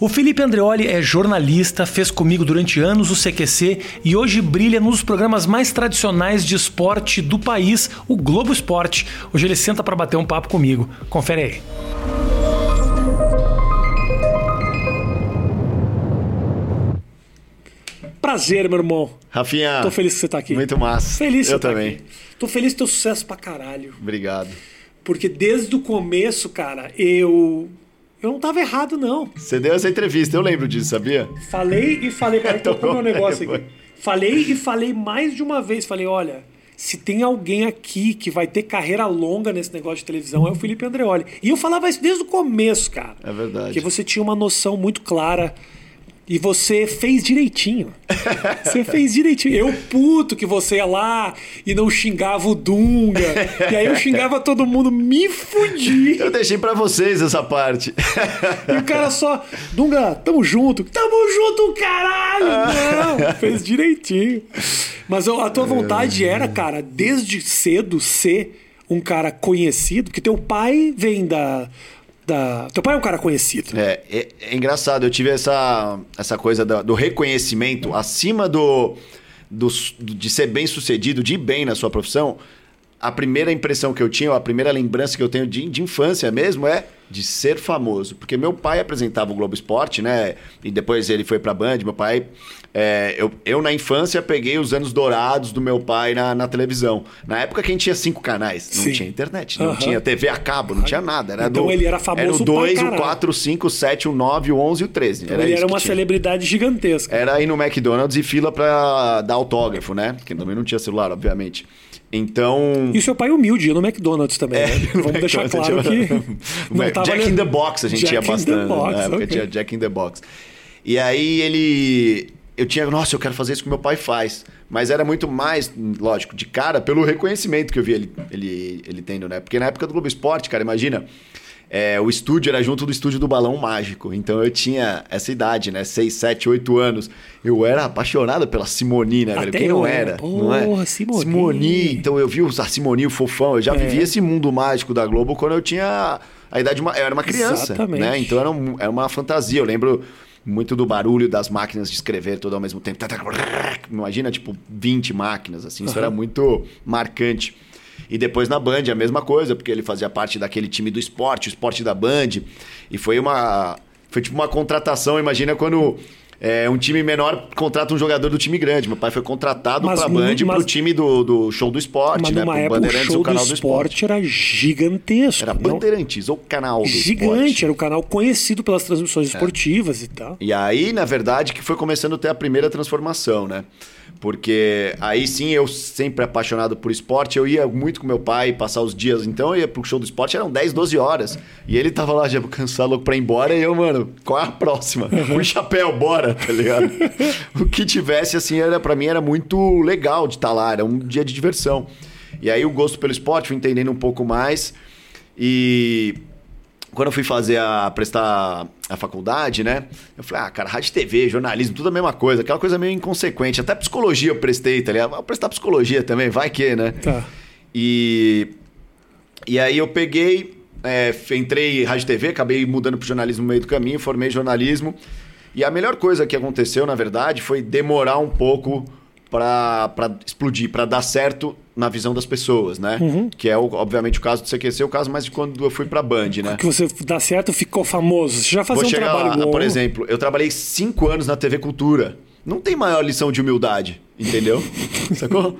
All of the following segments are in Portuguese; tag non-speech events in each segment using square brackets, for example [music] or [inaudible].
O Felipe Andreoli é jornalista, fez comigo durante anos o CQC e hoje brilha num dos programas mais tradicionais de esporte do país, o Globo Esporte. Hoje ele senta para bater um papo comigo. Confere aí. Prazer, meu irmão. Rafinha. Tô feliz que você tá aqui. Muito massa. Feliz que Eu você tá também. aqui. Tô feliz com teu sucesso pra caralho. Obrigado. Porque desde o começo, cara, eu. Eu não tava errado, não. Você deu essa entrevista, eu lembro disso, sabia? Falei e falei. Peraí, [laughs] tô com meu negócio [laughs] aqui. Falei e falei mais de uma vez. Falei, olha, se tem alguém aqui que vai ter carreira longa nesse negócio de televisão, é o Felipe Andreoli. E eu falava isso desde o começo, cara. É verdade. Porque você tinha uma noção muito clara. E você fez direitinho. Você [laughs] fez direitinho. Eu puto que você ia lá e não xingava o Dunga. E aí eu xingava todo mundo, me fudi. Eu deixei pra vocês essa parte. E o cara só, Dunga, tamo junto. Tamo junto, caralho! Não, fez direitinho. Mas a tua vontade era, cara, desde cedo ser um cara conhecido, porque teu pai vem da. Da... Teu pai é um cara conhecido. É, é, é engraçado, eu tive essa, essa coisa do reconhecimento acima do, do, de ser bem sucedido, de ir bem na sua profissão. A primeira impressão que eu tinha, ou a primeira lembrança que eu tenho de, de infância mesmo é de ser famoso. Porque meu pai apresentava o Globo Esporte, né? E depois ele foi pra Band. Meu pai. é, eu, eu, na infância, peguei os anos dourados do meu pai na, na televisão. Na época, quem tinha cinco canais? Não Sim. tinha internet, não Aham. tinha TV a cabo, não tinha nada. Era Então do, ele era famoso Era o pra 2, o caralho. 4, o 5, o 7, o 9, o 11 e o 13. Então ele isso era uma celebridade gigantesca. Era ir no McDonald's e fila pra dar autógrafo, né? Porque também não tinha celular, obviamente. Então. E o seu pai humilde, ia no McDonald's também. né? [laughs] no Vamos deixar claro que. [laughs] Jack in the Box a gente Jack the bastante. Box, na época tinha Jack in the Box. E aí ele. Eu tinha, nossa, eu quero fazer isso que meu pai faz. Mas era muito mais, lógico, de cara, pelo reconhecimento que eu vi ele, ele, ele tendo, né? Porque na época do Globo Esporte, cara, imagina. É, o estúdio era junto do estúdio do Balão Mágico. Então eu tinha essa idade, né? 6, 7, 8 anos. Eu era apaixonado pela Simoni, né, velho? Quem não era. era? não é? Porra, Simoni. Simoni. Então eu vi a Simoni, o fofão. Eu já É. vivi esse mundo mágico da Globo quando eu tinha a idade de uma, eu era uma criança, Exatamente. né? Então era, um- era uma fantasia. Eu lembro muito do barulho das máquinas de escrever tudo ao mesmo tempo. Imagina, tipo, 20 máquinas, assim. Isso Aham. era muito marcante. E depois na Band a mesma coisa, porque ele fazia parte daquele time do esporte, o esporte da Band. E foi uma. Foi tipo uma contratação, imagina quando. é, um time menor contrata um jogador do time grande. Meu pai foi contratado pra mu- Band mas- pro time do, do show do esporte, Mas né? numa época o Bandeirantes, show o do canal do esporte. esporte era gigantesco. Era não? Bandeirantes, ou canal do Gigante, esporte. era um canal conhecido pelas transmissões É. esportivas e tal. E aí, na verdade, que foi começando a ter a primeira transformação, né? Porque aí sim, eu sempre apaixonado por esporte, eu ia muito com meu pai passar os dias. Então eu ia pro show do esporte, eram 10, 12 horas. E ele tava lá já cansado, louco pra ir embora. E eu, mano, qual é a próxima? Um chapéu, bora, tá ligado? [laughs] o que tivesse, assim, era para mim era muito legal de estar lá, era um dia de diversão. E aí o gosto pelo esporte, fui entendendo um pouco mais. E quando eu fui fazer a prestar a faculdade, né? Eu falei, ah, cara, rádio TV, jornalismo, tudo a mesma coisa, aquela coisa meio inconsequente. Até psicologia eu prestei, tá ligado? Vou prestar psicologia também, vai que, né? Tá. E, e aí eu peguei, é, entrei em rádio TV, acabei mudando pro jornalismo no meio do caminho, formei jornalismo. E a melhor coisa que aconteceu, na verdade, foi demorar um pouco pra pra explodir, pra dar certo na visão das pessoas, né? Que é, obviamente, o caso do CQC, o caso mais de quando eu fui pra Band, né? Que você dá certo, ficou famoso. Você já fazia Vou um chegar trabalho lá, bom. por exemplo, eu trabalhei cinco anos na TV Cultura. Não tem maior lição de humildade, entendeu? [laughs] Sacou?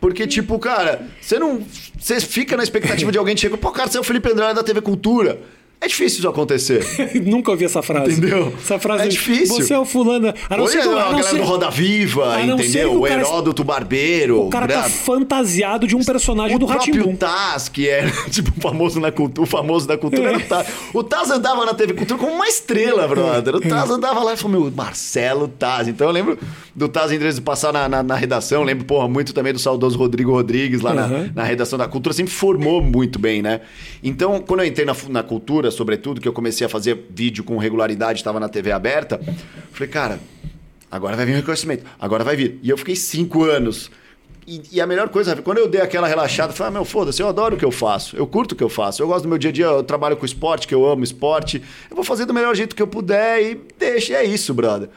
Porque, tipo, cara, você não. Você fica na expectativa de alguém que chega, pô, cara, você é o Felipe Andrade da TV Cultura. É difícil isso acontecer. [laughs] Nunca ouvi essa frase. Entendeu? Essa frase É difícil. Você é o fulano. A não Hoje ser é que, a galera ser- do Roda Viva, entendeu? o O, cara- Heródoto Barbeiro. o cara tá gra- fantasiado de um personagem o do próprio Ratimbum. Taz, que era [laughs] tipo famoso na cultura, o famoso da cultura era o Taz. O Taz andava na TV Cultura como uma estrela, brother. O Taz andava lá e falou, meu, Marcelo Taz. Então eu lembro do Taz em vez de passar na, na, na redação, lembro, porra, muito também do saudoso Rodrigo Rodrigues lá na, Uhum. na redação da cultura, sempre formou muito bem, né? Então, quando eu entrei na, na cultura, sobretudo, que eu comecei a fazer vídeo com regularidade, estava na TV aberta, falei, cara, agora vai vir o reconhecimento, agora vai vir. E eu fiquei cinco anos e, e a melhor coisa, quando eu dei aquela relaxada, eu falei, ah, meu, foda-se, eu adoro o que eu faço, eu curto o que eu faço, eu gosto do meu dia a dia, eu trabalho com esporte, que eu amo esporte, eu vou fazer do melhor jeito que eu puder e deixa, e é isso, brother.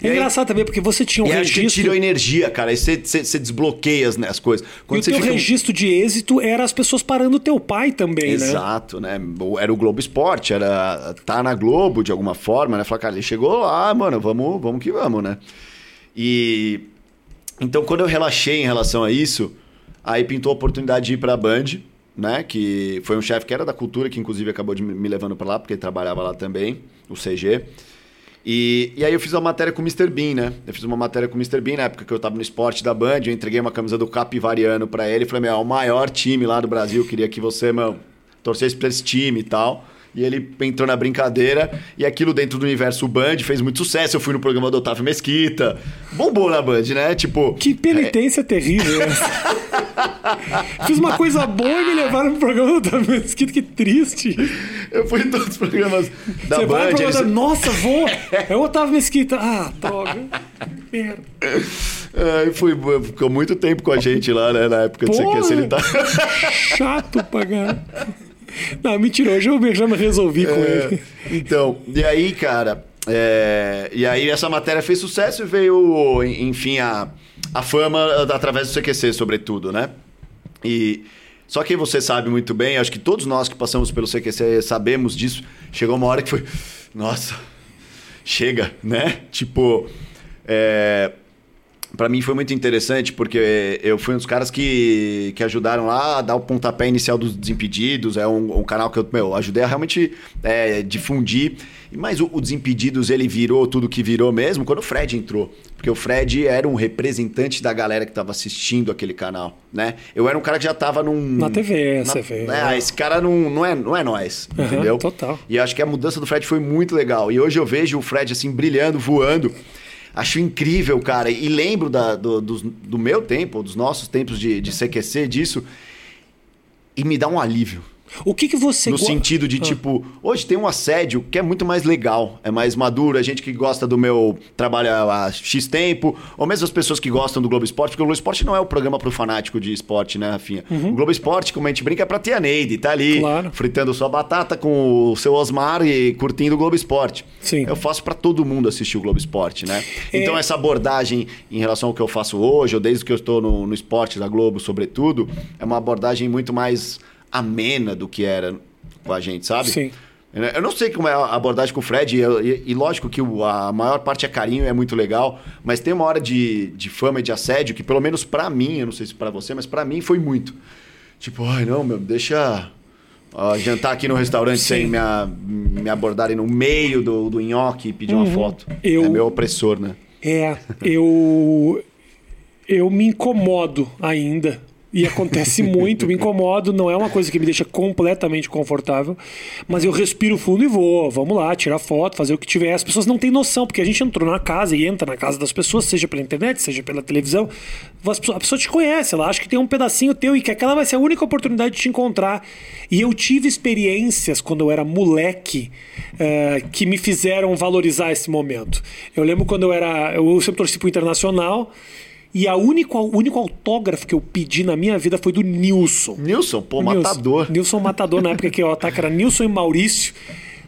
É E aí- engraçado também, porque você tinha um e acho que registro. tirou energia, cara. Aí você, você, você desbloqueia as, né, as coisas. E Quando o você teu fica- registro de êxito era as pessoas parando o teu pai também, né? Exato, né? Era o Globo Esporte, era tá na Globo de alguma forma, né? Falar, cara, ele chegou lá, mano, vamos, vamos que vamos, né? E então quando eu relaxei em relação a isso, aí pintou a oportunidade de ir pra Band, né? Que foi um chefe que era da cultura, que inclusive acabou de me me levando pra lá, porque ele trabalhava lá também, o CG. E, e aí eu fiz uma matéria com o Mr. Bean, né? Eu fiz uma matéria com o Mr. Bean na época que eu tava no esporte da Band, eu entreguei uma camisa do Capivariano pra ele e falei, meu, é o maior time lá do Brasil, queria que você, meu, torcesse pra esse time e tal. E ele entrou na brincadeira e aquilo dentro do universo Band fez muito sucesso. Eu fui no programa do Otávio Mesquita. Bombou na Band, né? Tipo. Que penitência terrível essa. [laughs] Fiz uma coisa boa e me levaram pro programa da Mesquita, que triste. Eu fui em todos os programas da Você vai Band. pro programa da... Nossa, vou! É o Otávio Mesquita. Ah, droga. Merda. Ai, fui, ficou muito tempo com a gente lá, né? Na época de Porra. CQC. Ele tá. Chato caralho. Não, mentira, hoje eu já me resolvi com É, ele. então, e aí, cara, é, e aí essa matéria fez sucesso e veio, enfim, a, a fama através do CQC, sobretudo, né? E só que você sabe muito bem, acho que todos nós que passamos pelo CQC sabemos disso. Chegou uma hora que foi, nossa, chega, né? Tipo, é, Pra mim foi muito interessante, porque eu fui um dos caras que, que ajudaram lá a dar o pontapé inicial dos Desimpedidos. É um, um canal que eu meu, ajudei a realmente é, difundir. Mas o, o Desimpedidos, ele virou tudo que virou mesmo quando o Fred entrou. Porque o Fred era um representante da galera que estava assistindo aquele canal, né? Eu era um cara que já tava num... Na TV, na- você vê. É, esse cara não, não, é, não é nós, Aham, entendeu? total. E eu acho que a mudança do Fred foi muito legal. E hoje eu vejo o Fred assim brilhando, voando. Acho incrível, cara. E lembro da- do, dos- do meu tempo, dos nossos tempos de, de CQC, disso. E me dá um alívio. O que que você... No go- sentido de, Ah. tipo, hoje tem um assédio que é muito mais legal, é mais maduro, é gente que gosta do meu trabalho há X tempo, ou mesmo as pessoas que gostam do Globo Esporte, porque o Globo Esporte não é o programa pro fanático de esporte, né, Rafinha? O Globo Esporte, como a gente brinca, é pra tia Neide, tá ali, Uhum. Claro. fritando sua batata com o seu Osmar e curtindo o Globo Esporte. Sim. Eu faço pra todo mundo assistir o Globo Esporte, né? É. Então essa abordagem em relação ao que eu faço hoje, ou desde que eu estou no, no esporte da Globo, sobretudo, é uma abordagem muito mais amena do que era com a gente, sabe? Sim. Eu não sei como é a abordagem com o Fred, e, e- e lógico que o- a maior parte é carinho, é muito legal, mas tem uma hora de, de fama e de assédio que, pelo menos pra mim, eu não sei se pra você, mas pra mim foi muito. Tipo, ai não, meu, deixa ó, jantar aqui no restaurante Sim. sem me, abordarem no meio do, do nhoque e pedir uma foto. Uhum. Eu- É meu opressor, né? É, eu eu me incomodo ainda. E acontece [laughs] muito, me incomodo, não é uma coisa que me deixa completamente confortável, mas eu respiro fundo e vou. Vamos lá, tirar foto, fazer o que tiver. As pessoas não têm noção, porque a gente entrou na casa e entra na casa das pessoas, seja pela internet, seja pela televisão. A pessoa te conhece, ela acha que tem um pedacinho teu e que aquela vai ser a única oportunidade de te encontrar. E eu tive experiências quando eu era moleque eh, que me fizeram valorizar esse momento. Eu lembro quando eu era. Eu sempre torci pro internacional. E a único, o único autógrafo que eu pedi na minha vida foi do Nilson. Nilson, pô, Nilson. matador. Nilson Matador, na época que o ataque era Nilson e Maurício.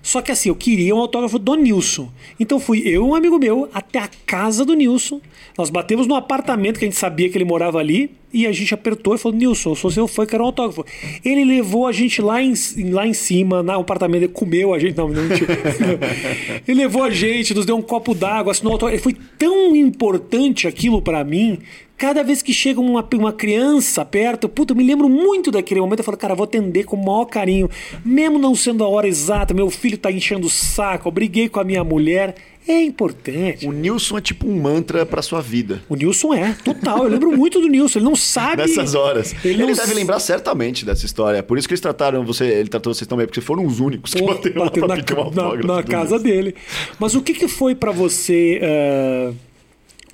Só que assim, eu queria um autógrafo do Nilson. Então fui eu e um amigo meu até a casa do Nilson. Nós batemos no apartamento que a gente sabia que ele morava ali. E a gente apertou e falou: Nilson, eu sou seu fã, quero um autógrafo. Ele levou a gente lá em, lá em cima, no apartamento, ele comeu a gente. Não, não, mentira. [laughs] ele levou a gente, nos deu um copo d'água, assinou o autógrafo. Foi tão importante aquilo pra mim. Cada vez que chega uma, uma criança perto, puta, eu me lembro muito daquele momento. Eu falo, cara, eu vou atender com o maior carinho. Mesmo não sendo a hora exata, meu filho tá enchendo o saco, eu briguei com a minha mulher. É importante. O Nilson é tipo um mantra pra sua vida. O Nilson é, total. Eu lembro muito do Nilson. Ele não sabe. Nessas horas. Ele, não deve lembrar certamente dessa história. Por isso que eles trataram você, ele tratou vocês também, porque foram os únicos que Pô, bateram pra na, na- na do casa Nilson. dele. Mas o que, que foi pra você. eh,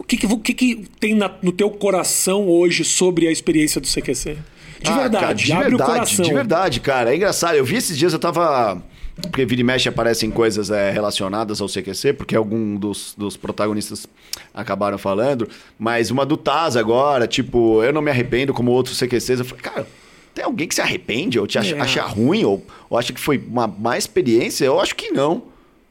o que, que, o que, que tem na- no teu coração hoje sobre a experiência do CQC? De Ah, verdade, cara, de abre verdade, o coração. De verdade, cara. É engraçado. Eu vi esses dias, eu tava. porque vira e mexe aparecem coisas é, relacionadas ao CQC, porque algum dos, dos protagonistas acabaram falando, mas uma do Taz agora, tipo, eu não me arrependo como outros CQCs. Eu falei, cara, tem alguém que se arrepende ou te acha, É. acha ruim ou, ou acha que foi uma má experiência? Eu acho que não,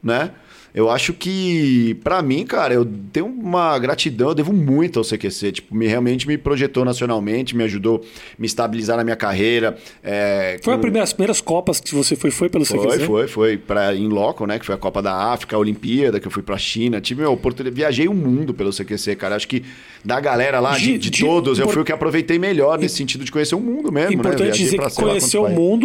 né? Eu acho que, pra mim, cara, eu tenho uma gratidão, eu devo muito ao CQC. Tipo, me, realmente me projetou nacionalmente, me ajudou a me estabilizar na minha carreira. é, Foi a com- primeira, as primeiras Copas que você foi, foi pelo foi, CQC? foi, foi para em loco, né? Que foi a Copa da África, a Olimpíada, que eu fui pra China. Tive a oportunidade, viajei o mundo pelo CQC, cara. Acho que da galera lá, de, De- de de- todos, eu impor- fui o que aproveitei melhor nesse sentido de conhecer o mundo mesmo, né? Importante Viajei dizer pra que conheceu o quantos países.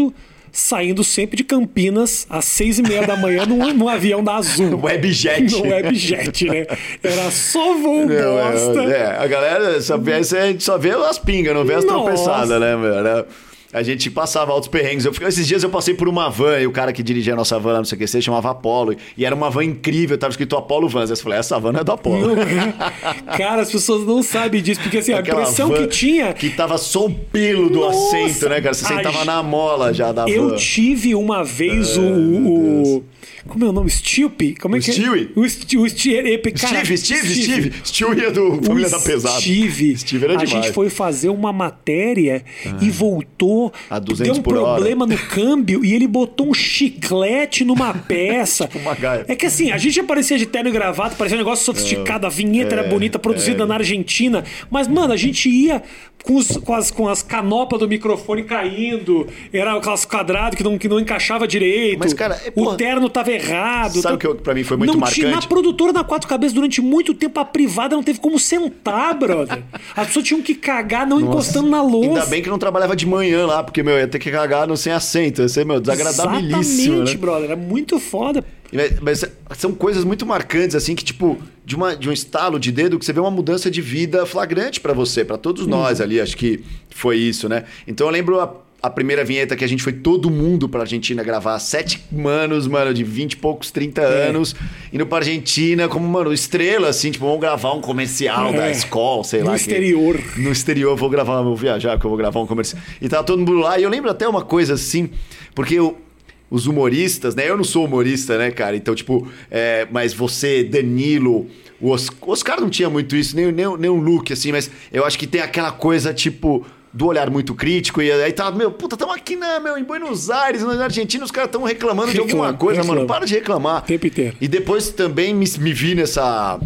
Saindo sempre de Campinas às seis e meia da manhã num, [laughs] num avião da Azul. Webjet. No Webjet, né? Era só voo Não, bosta. é, é, a galera só vê, a gente só vê as pingas, não vê as Nossa. tropeçadas, né, meu? A gente passava altos perrengues. Eu, esses dias eu passei por uma van e o cara que dirigia a nossa van lá no CQC chamava Apollo. E era uma van incrível, tava escrito Apollo Vans. Eu falei, essa van é do Apollo. É. [laughs] Cara, as pessoas não sabem disso, porque assim, a Aquela impressão van que tinha. Que tava só o pelo do Nossa! assento, né, cara? Você A sentava ge- na mola já da Eu van. tive uma vez o, o- Como é o nome? Stewie? Como é O que é? Stewie? O Stewie. O Stewie, cara, Steve, Steve, Steve. Stewie é do Família da Pesada. Steve, Steve era a demais. Ah. gente foi fazer uma matéria e voltou. A 200 deu um por hora. problema no câmbio e ele botou um chiclete numa peça. [laughs] Tipo uma gaia. É que assim, a gente aparecia de terno e gravata, parecia um negócio sofisticado, a vinheta era bonita, produzida na Argentina. Mas, mano, a gente ia com, os- com as, com as canopas do microfone caindo, era aquelas quadrados que não, que não encaixava direito. Mas, cara, é, o porra, terno tava errado. sabe o que pra mim foi muito não Tinha, na marcante? produtora da Quatro Cabeças, durante muito tempo, a privada não teve como sentar, brother. As pessoas tinham que cagar não encostando na louça. Ainda bem que não trabalhava de manhã lá, porque, meu, ia ter que cagar no sem assento. Ia ser, meu, desagradabilíssimo. Exatamente, Né? brother. Era muito foda. Mas- Mas são coisas muito marcantes, assim, que, tipo, de, uma, de um estalo de dedo que você vê uma mudança de vida flagrante pra você, pra todos nós ali. Acho que foi isso, né? Então eu lembro a, a primeira vinheta que a gente foi todo mundo pra Argentina gravar. Sete manos, mano, de 20 e poucos, 30 É. anos, indo pra Argentina como, mano, estrela, assim, tipo, vamos gravar um comercial É. da escola, sei No lá. que- exterior. no exterior, vou gravar, vou viajar, porque eu vou gravar um comercial. E tava todo mundo lá. E eu lembro até uma coisa assim, porque eu- os humoristas, né? Eu não sou humorista, né, cara? Então, tipo, é, mas você, Danilo, o Os- o Oscar não tinha muito isso, nem, nem, nem um look, assim, mas eu acho que tem aquela coisa, tipo. Do olhar muito crítico, e aí tava, meu, puta, estamos aqui na, meu, em Buenos Aires, na Argentina, os caras estão reclamando de alguma Reclama, coisa, reclama. mano. Para de reclamar. O tempo inteiro. E depois também me, me vi nessa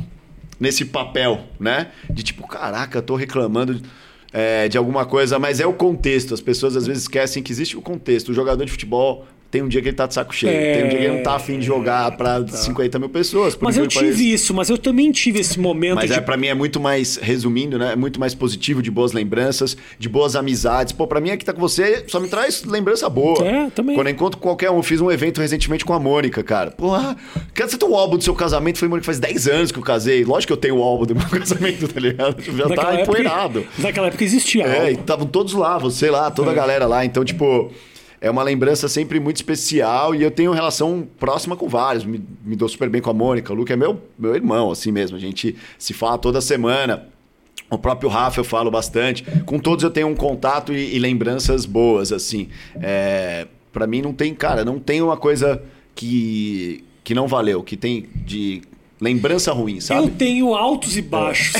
nesse papel, né? De tipo, caraca, tô reclamando é, de alguma coisa, mas é o contexto. As pessoas às vezes esquecem que existe o contexto. O jogador de futebol tem um dia que ele tá de saco cheio, É. tem um dia que ele não tá afim de jogar pra 50 mil pessoas. Mas eu que tive pareça. isso, mas eu também tive esse momento Mas de é, pra mim é muito mais, resumindo, né? É muito mais positivo, de boas lembranças, de boas amizades. Pô, pra mim aqui tá com você só me traz lembrança boa. É, também. Quando eu encontro qualquer um, eu fiz um evento recentemente com a Mônica, cara. Pô, ah, cara, você tem o álbum do seu casamento? Foi, Mônica, faz 10 anos que eu casei. Lógico que eu tenho o álbum do meu [laughs] casamento, tá ligado? Já naquela tá empoeirado. Naquela época existia É, e algo. estavam todos lá, você lá, toda a galera lá. Então, tipo, é uma lembrança sempre muito especial e eu tenho relação próxima com vários. Me, me dou super bem com a Mônica. O Luke é meu, meu irmão, assim mesmo. A gente se fala toda semana. O próprio Rafa eu falo bastante. Com todos eu tenho um contato e, e lembranças boas, assim. É, para mim não tem, cara, não tem uma coisa que, que não valeu, que tem de lembrança ruim, sabe? Eu tenho altos e baixos.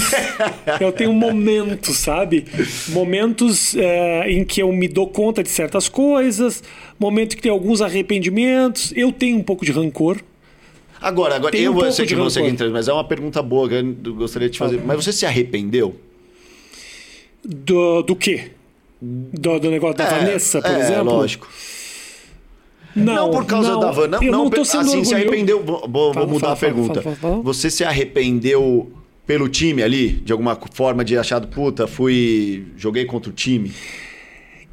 eu tenho momentos, sabe? Momentos é, em que eu me dou conta de certas coisas, momento que tem alguns arrependimentos. Eu tenho um pouco de rancor. Agora, agora eu um sei de que você entra, mas é uma pergunta boa que eu gostaria de te fazer. Mas você se arrependeu? Do, do quê? Do, do negócio da Vanessa, por é, exemplo? lógico. Não, Não, por causa não, da Van. Não, eu não, não tô sendo assim, se arrependeu. Vou, vou Fala, mudar fala, a pergunta. fala. Você se arrependeu pelo time ali? De alguma forma de achar, puta, fui. joguei contra o time?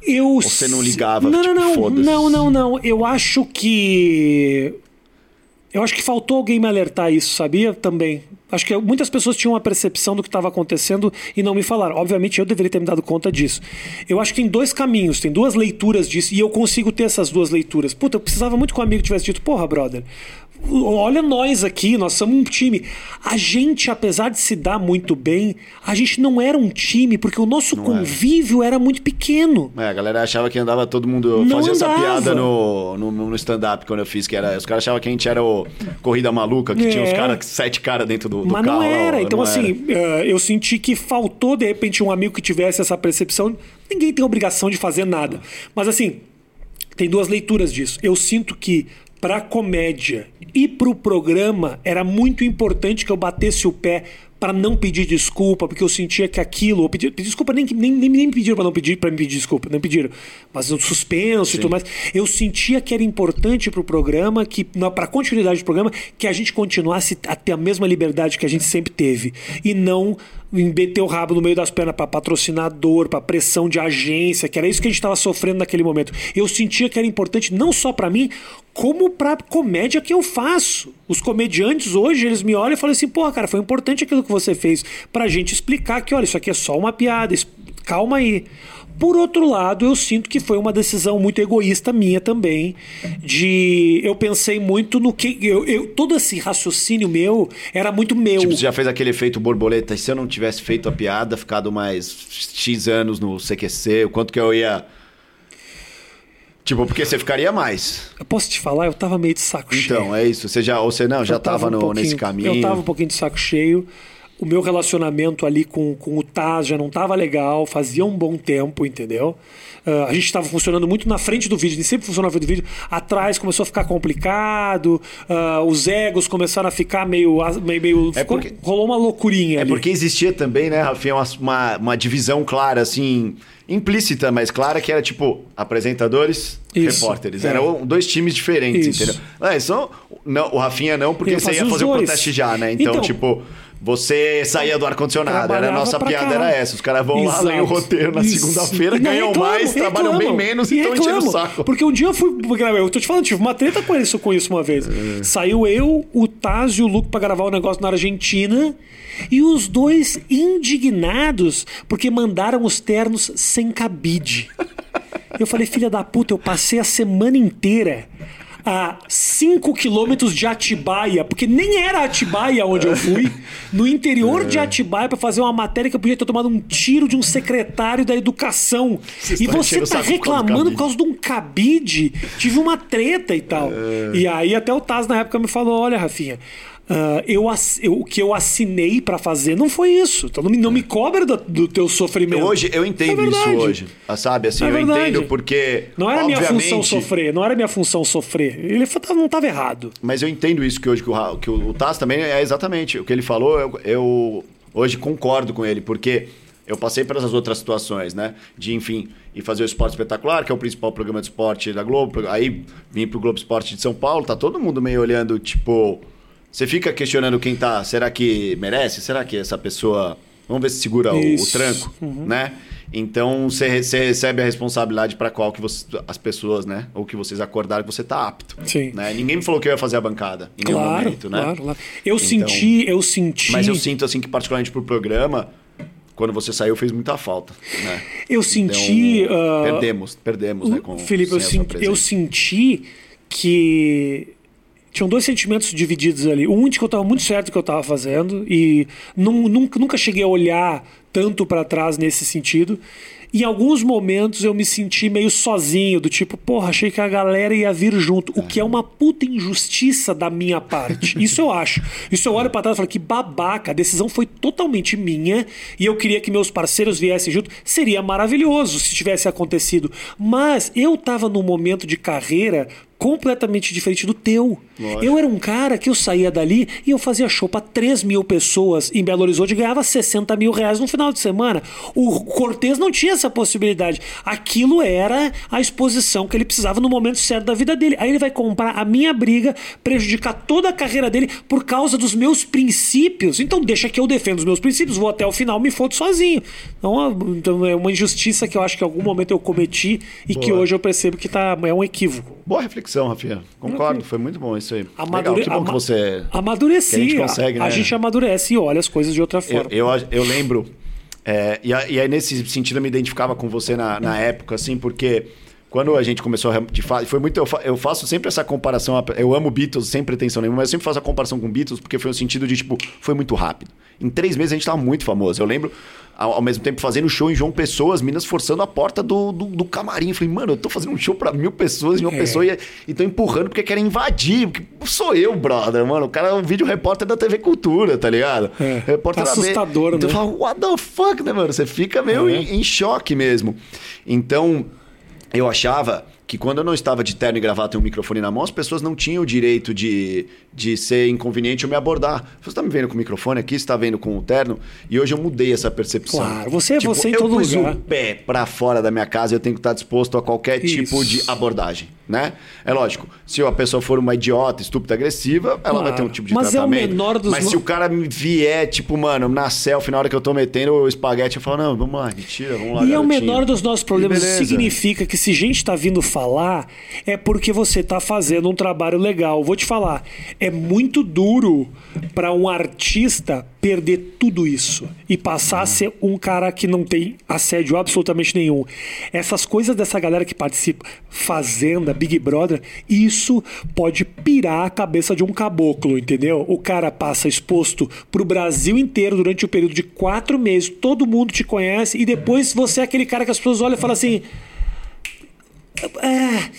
Eu você não ligava, Não, tipo, não, não. Não, não, não. Eu acho que. Eu acho que faltou alguém me alertar isso, sabia? Também. Acho que muitas pessoas tinham uma percepção do que estava acontecendo e não me falaram. Obviamente, eu deveria ter me dado conta disso. Eu acho que tem dois caminhos, tem duas leituras disso e eu consigo ter essas duas leituras. Puta, eu precisava muito que um amigo tivesse dito: porra, brother, olha nós aqui, nós somos um time. A gente, apesar de se dar muito bem, a gente não era um time porque o nosso Não convívio era. muito pequeno. É, a galera achava que andava todo mundo. Não fazia essa andava. piada no, no, no stand-up quando eu fiz, que era. Os caras achavam que a gente era o Corrida Maluca, que tinha É. os caras, sete caras dentro do, do Mas carro. não era. ó, então, não assim, eh, eu senti que faltou, de repente, um amigo que tivesse essa percepção. Ninguém tem obrigação de fazer nada. Mas, assim, tem duas leituras disso. Eu sinto que pra comédia. E pro programa era muito importante que eu batesse o pé pra não pedir desculpa, porque eu sentia que aquilo, eu pedi, pedi desculpa nem, nem, nem, nem me pediram pra não pedir para me pedir desculpa, não pediram, mas o suspenso e tudo mais. Eu sentia que era importante pro programa que para continuidade do programa que a gente continuasse a ter a mesma liberdade que a gente sempre teve e não meter o rabo no meio das pernas para patrocinador, para pressão de agência, que era isso que a gente estava sofrendo naquele momento. Eu sentia que era importante não só para mim, como pra comédia que eu faço. Os comediantes hoje, eles me olham e falam assim: "Pô, cara, foi importante aquilo que você fez pra gente explicar que, olha, isso aqui é só uma piada, calma aí". Por outro lado, eu sinto que foi uma decisão muito egoísta minha também, de eu pensei muito no que eu, eu- todo esse raciocínio meu era muito meu. Tipo, você já fez aquele efeito borboleta. E se eu não tivesse feito a piada, ficado mais X anos no CQC, o quanto que eu ia. Tipo, porque você ficaria mais. Eu posso te falar, eu tava meio de saco cheio. Então, é isso. Você já, ou você não, já Eu tava tava, um no, nesse caminho. Eu tava um pouquinho de saco cheio. O meu relacionamento ali com, com o Taz já não tava legal, fazia um bom tempo, entendeu? Ah, a gente tava funcionando muito na frente do vídeo, a gente sempre na frente do vídeo. Atrás começou a ficar complicado, ah, os egos começaram a ficar meio. meio, meio É ficou- porque- rolou uma loucurinha É ali. porque existia também, né, Rafinha, uma, uma, divisão clara, assim, implícita, mas clara, que era tipo apresentadores, Isso, repórteres. é. Eram dois times diferentes, Isso. entendeu? Ah, só, não, o Rafinha não, porque você ia fazer o dois. proteste já, né? Então, Então, tipo, você saía do ar-condicionado, era a nossa piada era essa. Os caras vão lá, Exato. leem o roteiro na segunda-feira, ganham reclamam, mais, trabalham bem menos e estão enchendo o saco. Porque um dia eu fui. Eu tô te falando, tive uma treta com isso, com isso uma vez. É. Saiu eu, o Taz e o Luke pra gravar o negócio na Argentina. E os dois indignados porque mandaram os ternos sem cabide. Eu falei, filha da puta, eu passei a semana inteira a 5 quilômetros de Atibaia, porque nem era Atibaia onde eu fui, no interior de Atibaia para fazer uma matéria que eu podia ter tomado um tiro de um secretário da educação. Vocês e você tá saco por causa reclamando por causa de um cabide. Tive uma treta e tal. E aí até o Taz na época me falou, olha, Rafinha, ah, eu, ass- eu- o que eu assinei para fazer não foi isso. Então não me, não me cobra do, do teu sofrimento. Hoje, eu entendo É isso hoje. ah, Sabe, assim, É eu verdade. entendo porque. Não era minha obviamente, função sofrer, não era minha função sofrer. Ele não estava errado. Mas eu entendo isso que hoje que o, que o, o Taz também é exatamente o que ele falou. Eu, eu hoje concordo com ele, porque eu passei por essas outras situações, né? De, enfim, ir fazer o Esporte Espetacular, que é o principal programa de esporte da Globo. Aí vim pro Globo Esporte de São Paulo, tá todo mundo meio olhando, tipo. Você fica questionando quem tá. Será que merece? Será que essa pessoa. Vamos ver se segura o, o tranco, né? Então você, re- você recebe a responsabilidade para qual que você, as pessoas, né? Ou que vocês acordaram que você tá apto. Sim. Né? Ninguém me falou que eu ia fazer a bancada em nenhum Claro, momento, né? claro, claro. Eu Então, senti, eu senti. Mas eu sinto assim que particularmente pro programa, quando você saiu fez muita falta, né? Eu senti. Então, ah, perdemos, perdemos, né? Com, Felipe, eu, senti, eu senti que tinham dois sentimentos divididos ali. Um de que eu estava muito certo do que eu estava fazendo e nun- nunca, nunca cheguei a olhar tanto para trás nesse sentido. Em alguns momentos eu me senti meio sozinho, do tipo, porra, achei que a galera ia vir junto, o que é uma puta injustiça da minha parte. [laughs] Isso eu acho. Isso eu olho pra trás e falo que babaca, a decisão foi totalmente minha e eu queria que meus parceiros viessem junto. Seria maravilhoso se tivesse acontecido. Mas eu tava num momento de carreira completamente diferente do teu. Lógico. Eu era um cara que eu saía dali e eu fazia show pra 3 mil pessoas em Belo Horizonte e ganhava 60 mil reais no final de semana. O Cortez não tinha essa possibilidade. Aquilo era a exposição que ele precisava no momento certo da vida dele. Aí ele vai comprar a minha briga, prejudicar toda a carreira dele por causa dos meus princípios. Então deixa que eu defendo os meus princípios, vou até o final, me fodo sozinho. Então, então é uma injustiça que eu acho que em algum momento eu cometi e que Boa. hoje eu percebo que tá, é um equívoco. Boa reflexão, Rafinha. Concordo, foi muito bom isso aí. Amadure... Legal, que bom que você... Amadureci. que a gente consegue, a, a né? gente amadurece e olha as coisas de outra Eu, forma. eu, eu lembro, é, e, e aí nesse sentido eu me identificava com você na, na época, assim, porque quando a gente começou a de fato, foi muito eu, fa, eu, faço sempre essa comparação, eu amo Beatles sem pretensão nenhuma, mas eu sempre faço a comparação com Beatles porque foi no sentido de tipo, foi muito rápido. Em três meses a gente tava muito famoso. Eu lembro ao, ao mesmo tempo fazendo show em João Pessoa, as minas forçando a porta do, do, do camarim. Eu falei, mano, eu tô fazendo um show pra mil pessoas em João é. Pessoa e, e tô empurrando porque querem invadir. Porque sou eu, brother, mano. O cara é um vídeo repórter da TV Cultura, tá ligado? É. Repórter assustador, né? Então fala, what the fuck, né, mano? Você fica meio é. em, em choque mesmo. Então, eu achava que quando eu não estava de terno e gravata e um microfone na mão, as pessoas não tinham o direito de, de ser inconveniente ou me abordar. Você está me vendo com o microfone aqui, você está vendo com o terno, e hoje eu mudei essa percepção. Claro, você é tipo, você em todo lugar. Eu pus o pé para fora da minha casa, eu tenho que estar disposto a qualquer Isso. tipo de abordagem né? É lógico, se a pessoa for uma idiota, estúpida, agressiva, ela claro. vai ter um tipo de Mas tratamento. É o menor dos Mas se o cara vier, tipo, mano, na selfie, na hora que eu tô metendo o espaguete, eu falo, não, vamos lá, mentira, vamos lá. E garotinho. é o menor dos nossos problemas. Isso significa que se gente tá vindo falar, é porque você tá fazendo um trabalho legal. Vou te falar, é muito duro para um artista perder tudo isso e passar a ser um cara que não tem assédio absolutamente nenhum. Essas coisas dessa galera que participa, Fazenda, Big Brother, isso pode pirar a cabeça de um caboclo, entendeu? O cara passa exposto pro Brasil inteiro durante o um período de quatro meses, todo mundo te conhece e depois você é aquele cara que as pessoas olham e falam assim. É,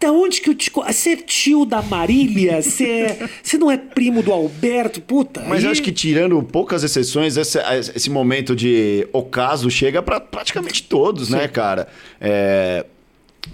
da onde que eu te. Você é tio da Marília? Você, é... você não é primo do Alberto? Puta. Mas eu acho que tirando poucas exceções, esse, esse momento de ocaso chega para praticamente todos, né, Sim. né, cara? É.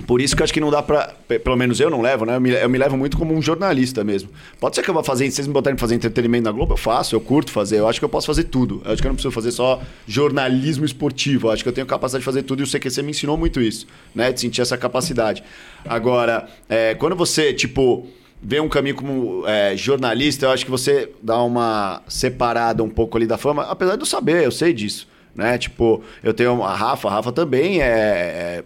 Por isso que eu acho que não dá pra. Pelo menos eu não levo, né? Eu me, eu me, levo muito como um jornalista mesmo. Pode ser que eu vá fazer. Se vocês me botarem fazer entretenimento na Globo, eu faço, eu curto fazer. Eu acho que eu posso fazer tudo. Eu acho que eu não preciso fazer só jornalismo esportivo. Eu acho que eu tenho capacidade de fazer tudo e o CQC me ensinou muito isso, né? De sentir essa capacidade. Agora, é, quando você, tipo vê um caminho como é, jornalista, eu acho que você dá uma separada um pouco ali da fama, apesar de eu saber, eu sei disso, né? Tipo, eu tenho a Rafa, a Rafa também é, é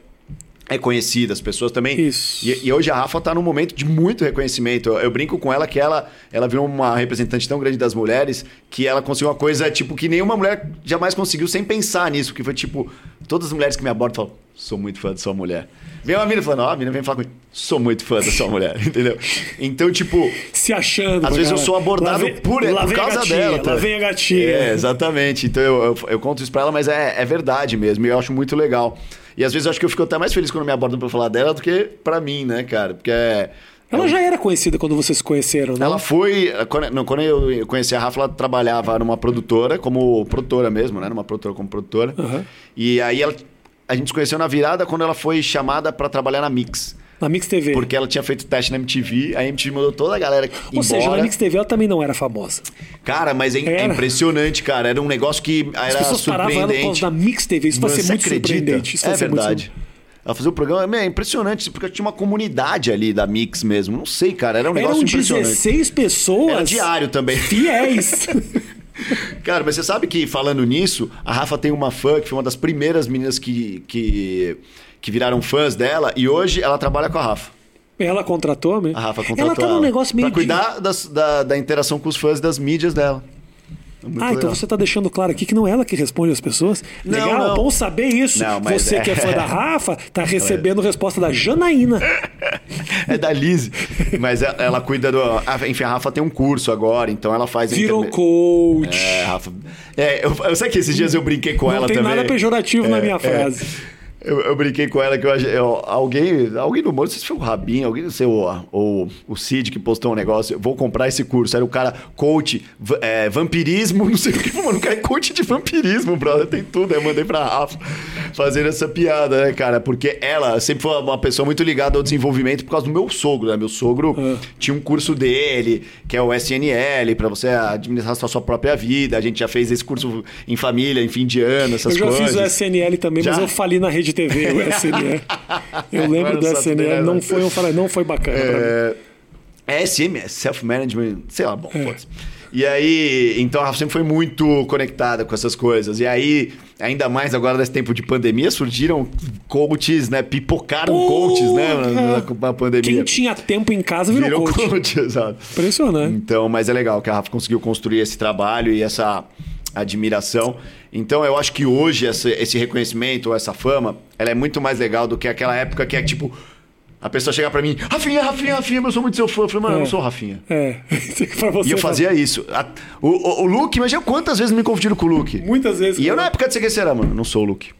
é conhecida, as pessoas também. Isso. E, e hoje a Rafa está num momento de muito reconhecimento. Eu, eu, brinco com ela que ela, ela virou uma representante tão grande das mulheres que ela conseguiu uma coisa tipo que nenhuma mulher jamais conseguiu sem pensar nisso. Que foi tipo, todas as mulheres que me abordam falam: sou muito fã da sua mulher. Vem uma menina falando, ó, a menina vem falar comigo, sou muito fã da sua mulher, [laughs] entendeu? Então, tipo. Se achando. Às vezes cara. eu sou abordado vem, por, por causa gatinha, dela. Tá? Lá vem a gatinha. É, exatamente. Então eu, eu, eu conto isso pra ela, mas é, é verdade mesmo. E eu acho muito legal. E às vezes eu acho que eu fico até mais feliz quando me abordam pra falar dela do que pra mim, né, cara? Porque é. Ela já era conhecida quando vocês se conheceram, né? Ela foi. Quando, não, quando eu conheci a Rafa, ela trabalhava numa produtora, como produtora mesmo, né? Numa produtora como produtora. Uhum. E aí ela, a gente se conheceu na virada quando ela foi chamada para trabalhar na Mix. Na Mix TV. Porque ela tinha feito teste na MTV, a MTV mandou toda a galera Ou embora. seja, na Mix TV ela também não era famosa. Cara, mas é, é impressionante, cara. Era um negócio que era As pessoas surpreendente. ela na Mix TV. Isso vai ser muito acredita? surpreendente. Isso é verdade. Ela fazia o programa, é impressionante, porque tinha uma comunidade ali da Mix mesmo. Não sei, cara, era um negócio Eram impressionante. 16 pessoas. Era diário também. Fiéis. [laughs] cara, mas você sabe que falando nisso, a Rafa tem uma fã que foi uma das primeiras meninas que, que que viraram fãs dela e hoje ela trabalha com a Rafa. Ela contratou mesmo? A Rafa contratou ela. tá num negócio meio pra cuidar de... das, da, da interação com os fãs das mídias dela. É muito ah, então legal. então você está deixando claro aqui que não é ela que responde as pessoas? Não, Legal, não. bom saber isso. Não, você é... que é fã da Rafa, tá [laughs] recebendo resposta da Janaína. [laughs] É da Liz. Mas ela cuida do. Enfim, a Rafa tem um curso agora, então ela faz. Virou coach. É, Rafa. É, eu, eu sei que esses dias eu brinquei com não ela também. Não tem nada pejorativo é, na minha é. frase. Eu, eu, brinquei com ela que eu, eu alguém, alguém no mundo, não sei se foi o Rabin, alguém, não sei, o, o, o Cid que postou um negócio, vou comprar esse curso. Era o cara, coach, é, vampirismo, [laughs] não sei o que, mano, o cara é coach de vampirismo, brother, tem tudo. Aí eu mandei pra Rafa fazer essa piada, né, cara? Porque ela sempre foi uma pessoa muito ligada ao desenvolvimento por causa do meu sogro, né? Meu sogro uhum. tinha um curso dele, que é o SNL, para você administrar a sua própria vida. A gente já fez esse curso em família, em fim de ano, essas coisas. Eu já coisas. fiz o SNL também, já? mas eu fali na rede TV, o [laughs] SNL. Eu lembro do SNL, não foi, eu falei, não foi bacana é... É SM, é Self-Management, sei lá, bom, é. E aí, então a sempre foi muito conectada com essas coisas. E aí, ainda mais agora nesse tempo de pandemia, surgiram coaches, né? Pipocaram coaches, né? Na, na, pandemia. Quem tinha tempo em casa virou, virou coach. coach. [laughs] Exato. Impressionante. Então, mas é legal que a Rafa conseguiu construir esse trabalho e essa admiração. Então eu acho que hoje essa, esse reconhecimento, essa fama, ela é muito mais legal do que aquela época que é tipo. A pessoa chegar pra mim, Rafinha, Rafinha, Rafinha, eu sou muito seu fã. Eu falei, mano, eu não sou o Rafinha. É. [laughs] pra você. E eu fazia isso. A- o, o, o Luke, imagina quantas vezes me confundiram com o Luke. Muitas vezes. E eu na época de CQC era, mano, não sou o Luke.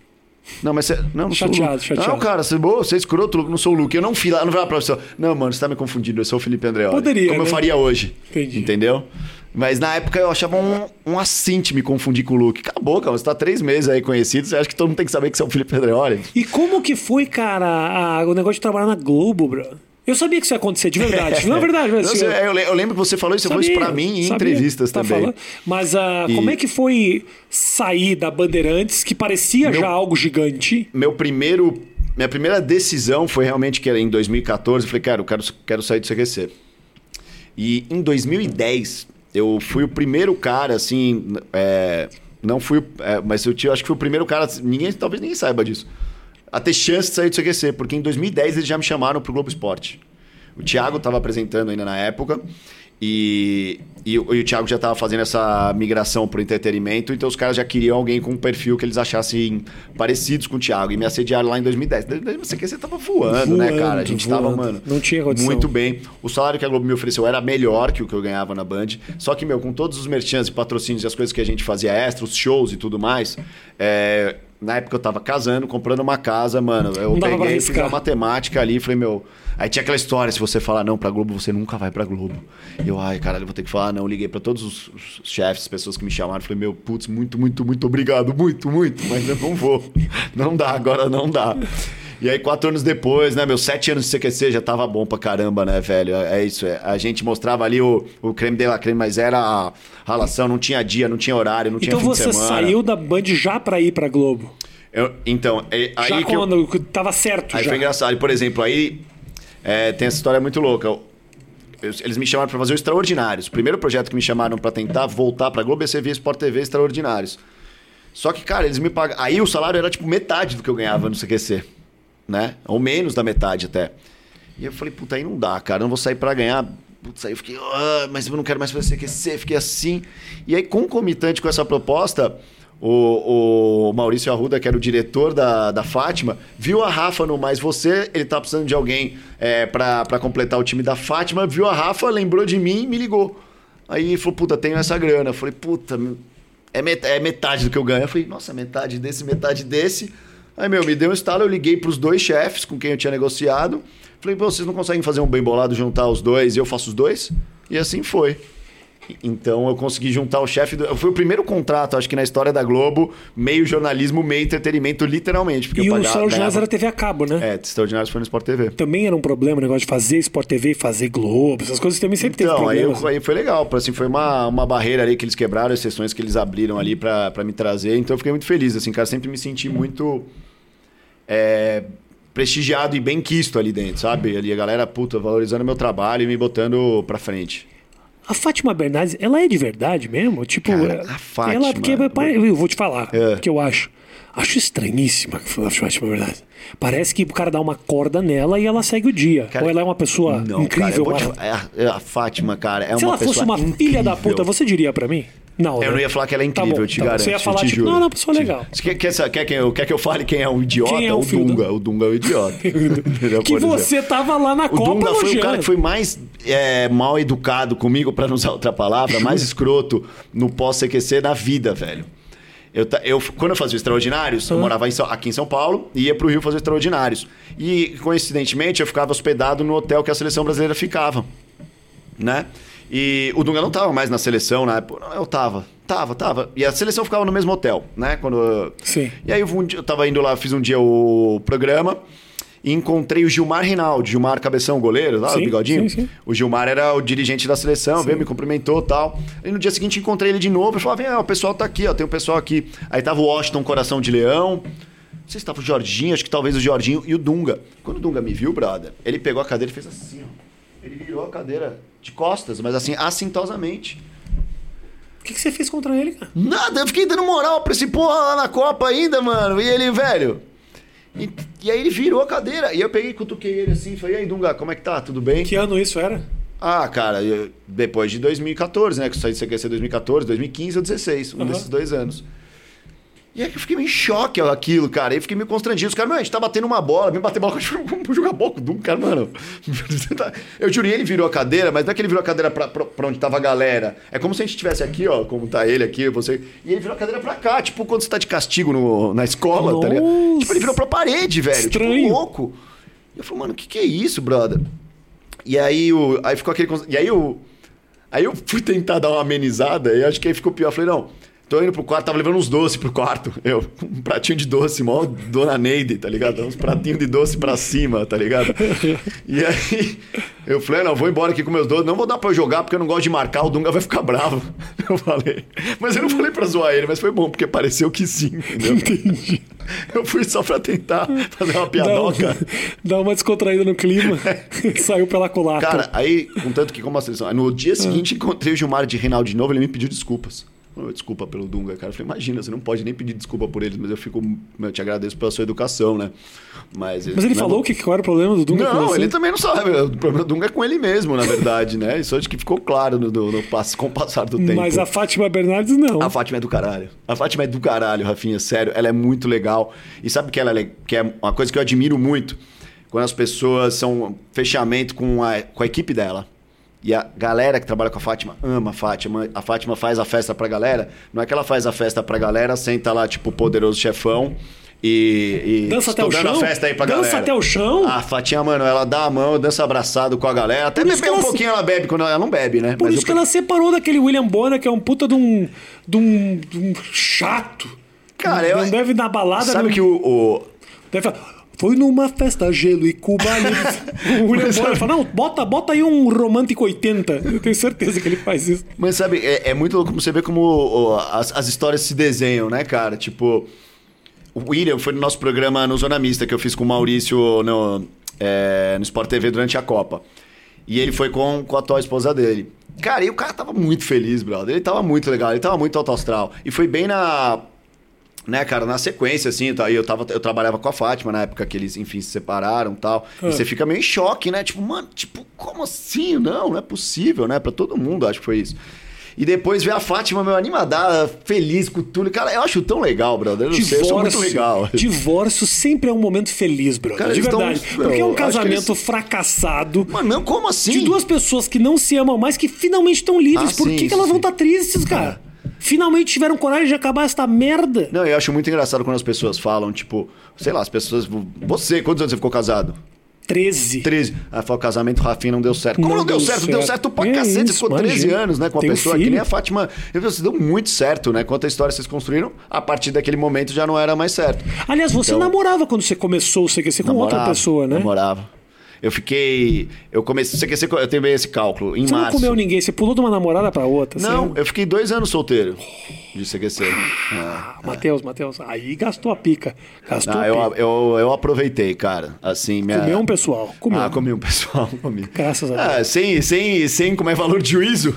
Não, mas você. Não, não sou o Chateado, Luke. chateado. Não, cara, você, boa, você é escroto, Luke, não sou o Luke. Eu não fui lá, não vai lá pra pessoa. Não, mano, você tá me confundindo, eu sou o Felipe Andreoli. Poderia, Como eu né? faria hoje. Entendi. Entendeu? Mas na época eu achava um, um assinte me confundir com o Luke. Acabou, cara. Você tá três meses aí conhecido, você acha que todo mundo tem que saber que você é o Felipe Andreoli? E como que foi, cara, a- o negócio de trabalhar na Globo, bro? Eu sabia que isso ia acontecer, de verdade. [laughs] Não é verdade, mas assim, eu, eu lembro que você falou isso, você falou isso pra mim em sabia, entrevistas tá também. falando. Mas ah, E- como é que foi sair da Bandeirantes, que parecia Meu- já algo gigante? meu primeiro minha primeira decisão foi realmente que era em 2014 eu falei cara eu quero, quero sair do CQC e em 2010 eu fui o primeiro cara assim é, não fui é, mas eu tive- acho que fui o primeiro cara ninguém talvez ninguém saiba disso a ter chance de sair do CQC porque em 2010 eles já me chamaram pro Globo Esporte o Thiago estava apresentando ainda na época e, e, o- e o Thiago já estava fazendo essa migração para o entretenimento, então os caras já queriam alguém com um perfil que eles achassem parecidos com o Thiago. E me assediaram lá em 2010. Você que você tava voando, né, Voando, cara? A gente tava, voando. mano. Não tinha condição. Muito bem. O salário que a Globo me ofereceu era melhor que o que eu ganhava na Band. Só que, meu, com todos os merchants e patrocínios e as coisas que a gente fazia extra, os shows e tudo mais, é, na época eu tava casando, comprando uma casa, mano. Eu Não peguei, fiz a matemática ali falei, meu. Aí tinha aquela história: se você falar não pra Globo, você nunca vai pra Globo. E eu, ai, caralho, vou ter que falar não. Liguei pra todos os, os chefes, as pessoas que me chamaram. Falei, meu, putz, muito, muito, muito obrigado. Muito, muito. Mas eu não vou. Não dá, agora não dá. E aí, quatro anos depois, né, meu, sete anos de CQC já tava bom pra caramba, né, velho? É é isso, é. A gente mostrava ali o, o creme de la creme, mas era a ralação, não tinha dia, não tinha horário, não tinha Então fim você de semana. saiu da Band já pra ir pra Globo? Eu- então, é, aí já que eu... quando tava certo Aí já. foi engraçado. Por exemplo, aí é, tem essa história muito louca. Eles me chamaram pra fazer o Extraordinários. O primeiro projeto que me chamaram pra tentar voltar pra Globo ia ser via Sport TV Extraordinários. Só que, cara, eles me pagam. Aí o salário era tipo metade do que eu ganhava no CQC. Né? Ou menos da metade até. E eu falei, puta, aí não dá, cara. Não vou sair pra ganhar. Putz, aí eu fiquei, ah, mas eu não quero mais fazer CQC. Fiquei assim. E aí, concomitante com essa proposta, o, o Maurício Arruda, que era o diretor da, da Fátima, viu a Rafa no Mais Você, ele tá precisando de alguém é, pra completar o time da Fátima, viu a Rafa, lembrou de mim e me ligou. Aí falou, puta, tenho essa grana. Eu falei, puta, é met- é metade do que eu ganho. Eu falei, nossa, metade desse, metade desse. Aí, meu, me deu um estalo, eu liguei pros dois chefes com quem eu tinha negociado. Falei, vocês não conseguem fazer um bem bolado, juntar os dois e eu faço os dois? E assim foi. Então eu consegui juntar o chefe. Do... Foi o primeiro contrato, acho que na história da Globo, meio jornalismo, meio entretenimento, literalmente. Porque E eu o pagava, Extraordinários ganhava- era TV a cabo, né? É, Extraordinários foi no Sport TV. Também era um problema o negócio de fazer Sport TV, fazer Globo, essas coisas também sempre teve Então, aí, problemas. eu- aí foi legal. Assim, foi uma, uma barreira ali que eles quebraram, as sessões que eles abriram ali pra pra me trazer. Então eu fiquei muito feliz, assim, cara. Sempre me senti muito é, prestigiado e bem quisto ali dentro, sabe? Ali a galera, puta, valorizando meu trabalho e me botando pra frente. A Fátima Bernardes, ela é de verdade mesmo? Tipo, Cara, é- a Fátima- Ela, porque, eu vou te falar, É. que eu acho. Acho estranhíssima a Fátima Bernardes. Parece que o cara dá uma corda nela e ela segue o dia. Cara, Ou ela é uma pessoa Não, cara, incrível. vou te é a, é a Fátima, cara, é Se uma ela fosse pessoa uma filha da incrível. puta, você diria pra mim? Não, Eu né? não ia falar que ela é Tá incrível, bom, eu te tá garanto. Você ia falar, tipo, juro. não, não, pessoa legal. Você quer, quer, quer, que eu, quer que eu fale quem é um idiota? Quem é o o Dunga. O Dunga é o idiota. [laughs] Que exemplo. você tava lá na O Copa Dunga foi o cara que foi mais é, mal educado comigo, pra não usar outra palavra, [laughs] mais escroto no pós-CQC da vida, velho. Eu, eu, quando eu fazia o Extraordinários, eu morava em aqui em São Paulo e ia pro Rio fazer o Extraordinários. E, coincidentemente, eu ficava hospedado no hotel que a seleção brasileira ficava. Né? E o Dunga não tava mais na seleção na época. Eu tava. Tava, tava. E a seleção ficava no mesmo hotel, né? Quando Sim. e aí eu, um dia- eu tava indo lá, fiz um dia o programa e encontrei o Gilmar Rinaldi, Gilmar Cabeção, goleiro, lá, Sim, o bigodinho. sim, sim. O Gilmar era o dirigente da seleção, veio, me cumprimentou e tal. E no dia seguinte encontrei ele de novo e falou: vem, ó, o pessoal tá aqui, ó, tem o pessoal aqui. Aí tava o Washington Coração de Leão. Não sei se tava o Jorginho, acho que talvez o Jorginho e o Dunga. Quando o Dunga me viu, brother, ele pegou a cadeira e fez assim, ó. Ele virou a cadeira de costas, mas assim, assintosamente. O que, que você fez contra ele, cara? Nada, eu fiquei dando moral pra esse porra lá na Copa ainda, mano. E ele, velho. E, e aí ele virou a cadeira. E eu peguei e cutuquei ele assim. Falei, e aí, Dunga, como é que tá? Tudo bem? Que ano isso era? Ah, cara, eu- depois de 2014, né? Que eu saí do CQC 2014, 2015 ou 16, um Aham. desses dois anos. E aí eu fiquei meio em choque aquilo, cara. Aí eu fiquei meio constrangido. Os caras, mano, a gente tá batendo uma bola, vem bater bola, [laughs] vamos jogar bola com o Doom, cara, mano. [laughs] Eu jurei, ele virou a cadeira, mas não é que ele virou a cadeira pra, pra, onde tava a galera. É como se a gente estivesse aqui, ó, como tá ele aqui, você. E ele virou a cadeira pra cá, tipo quando você tá de castigo no, na escola, tá ligado? Nossa. Tipo, ele virou pra parede, velho. Estranho. Tipo, louco. E eu falei, mano, o que, que é isso, brother? E aí, o, aí ficou aquele. E aí, o, aí eu fui tentar dar uma amenizada e acho que aí ficou pior. Eu falei, não, tô indo pro quarto, tava levando uns doces pro quarto. Eu, um pratinho de doce, mó dona Neide, tá ligado? Uns pratinhos de doce pra cima, tá ligado? E aí, eu falei, não, vou embora aqui com meus doces, não vou dar pra eu jogar porque eu não gosto de marcar, o Dunga vai ficar bravo. [laughs] Eu falei. Mas eu não falei pra zoar ele, mas foi bom, porque pareceu que sim, entendeu? Entendi. Eu fui só pra tentar fazer uma Dá, um- piadoca. [laughs] dá uma descontraída no clima. [laughs] Saiu pela culatra. Cara, aí, contanto que como a seleção. No dia seguinte, encontrei o Gilmar de Reinaldo de novo, ele me pediu desculpas. Desculpa pelo Dunga, cara. Eu falei, imagina, você não pode nem pedir desculpa por eles, mas eu fico. Eu te agradeço pela sua educação, né? Mas, Mas ele falou o que, qual era o problema do Dunga Não, ele também não sabe. O problema do Dunga é com ele mesmo, na verdade, né? Isso acho que ficou claro no, no, no com o passar do tempo. Mas a Fátima Bernardes não. A Fátima é do caralho. A Fátima é do caralho, Rafinha, sério. Ela é muito legal. E sabe que ela é, que é uma coisa que eu admiro muito? Quando as pessoas são fechamento com a, com a equipe dela. E a galera que trabalha com a Fátima ama a Fátima. A Fátima faz a festa pra galera. Não é que ela faz a festa pra galera, senta lá, tipo, poderoso chefão. E, e Dança até o chão? a festa aí pra Dança galera. até o chão? A Fatinha, mano, ela dá a mão, dança abraçado com a galera. Até beber que um ela- pouquinho ela bebe, quando ela não bebe, né? Por Mas isso eu- que ela separou daquele William Bonner, que é um puta de um, de um, de um chato. Cara, não eu- deve ir na balada. Sabe não- que o- o, Deve falar, foi numa festa gelo e Cuba. ali." o William Bonner fala, não, bota, bota aí um romântico 80. Eu tenho certeza que ele faz isso. Mas sabe, é, é muito louco você ver como as, as histórias se desenham, né, cara? Tipo, o William foi no nosso programa no Zona Mista que eu fiz com o Maurício no, é, no Sport TV durante a Copa. E ele foi com, com a atual esposa dele. Cara, e o cara tava muito feliz, brother. Ele tava muito legal, ele tava muito alto astral. E foi bem na. Né, cara, na sequência, assim, tá, aí eu, tava, eu trabalhava com a Fátima na época que eles, enfim, se separaram e tal. Ah. E você fica meio em choque, né? Tipo, mano, tipo, como assim? Não, não é possível, né? Pra todo mundo, acho que foi isso. E depois ver a Fátima, meu, animada, feliz com tudo. Cara, eu acho tão legal, brother. Eu não sei, eu muito legal. divórcio sempre é um momento feliz, brother. Cara, de tão- verdade. Porque é um que casamento eles- fracassado. Mano, não, como assim? De duas pessoas que não se amam mais, que finalmente estão livres. Ah, Por sim, que, que isso elas vão sim. estar tristes, cara? Finalmente tiveram coragem de acabar essa merda. Não, eu acho muito engraçado quando as pessoas falam, tipo, sei lá, as pessoas. Você, quantos anos você ficou casado? 13. 13. Ah, foi o casamento, Rafinha não deu certo. Como não, Não deu, deu certo? Deu certo. certo pra É cacete. isso, Você ficou 13 imagina. anos, né? Com a Tem um pessoa que filho. nem a Fátima. Eu, Você deu muito certo, né? Quanta história vocês construíram, a partir daquele momento já não era mais certo. Aliás, você Então- namorava quando você começou o CQC com outra Namorava, pessoa, né? Namorava. Eu fiquei. Eu comecei. Você quer ser, eu tenho bem esse cálculo. Em Você não março. comeu ninguém, você pulou de uma namorada pra outra. Não, você... eu fiquei dois anos solteiro de CQC. É. Ah, Matheus, Matheus, aí gastou a pica. Gastou Ah, a eu, pica. eu, eu aproveitei, cara. Assim, minha... Comeu um pessoal. Comeu. Ah, comi um pessoal, comi. Graças a Ah, sem, sem, sem como é valor de juízo.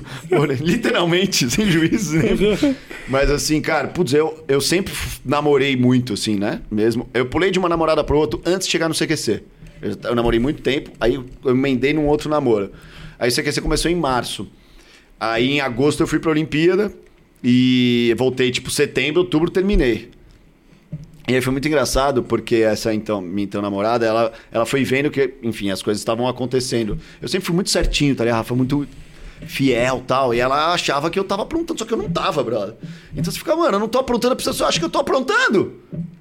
Literalmente, [laughs] sem juízo. Né? Mas assim, cara, putz, eu, eu sempre namorei muito, assim, né? Mesmo. Eu pulei de uma namorada pro outro antes de chegar no CQC. Eu, eu namorei muito tempo, aí eu eu emendei num outro namoro. Aí o CQC começou em março. Aí em agosto eu fui pra Olimpíada e voltei, tipo, setembro, outubro, terminei. E aí foi muito engraçado, porque essa então, minha então namorada, ela, ela foi vendo que, enfim, as coisas estavam acontecendo. Eu sempre fui muito certinho, tá ligado, Rafa? Muito fiel tal. E ela achava que eu tava aprontando, só que eu não tava, brother. Então você fica, mano, eu não tô aprontando, a pessoa só acha que eu tô aprontando.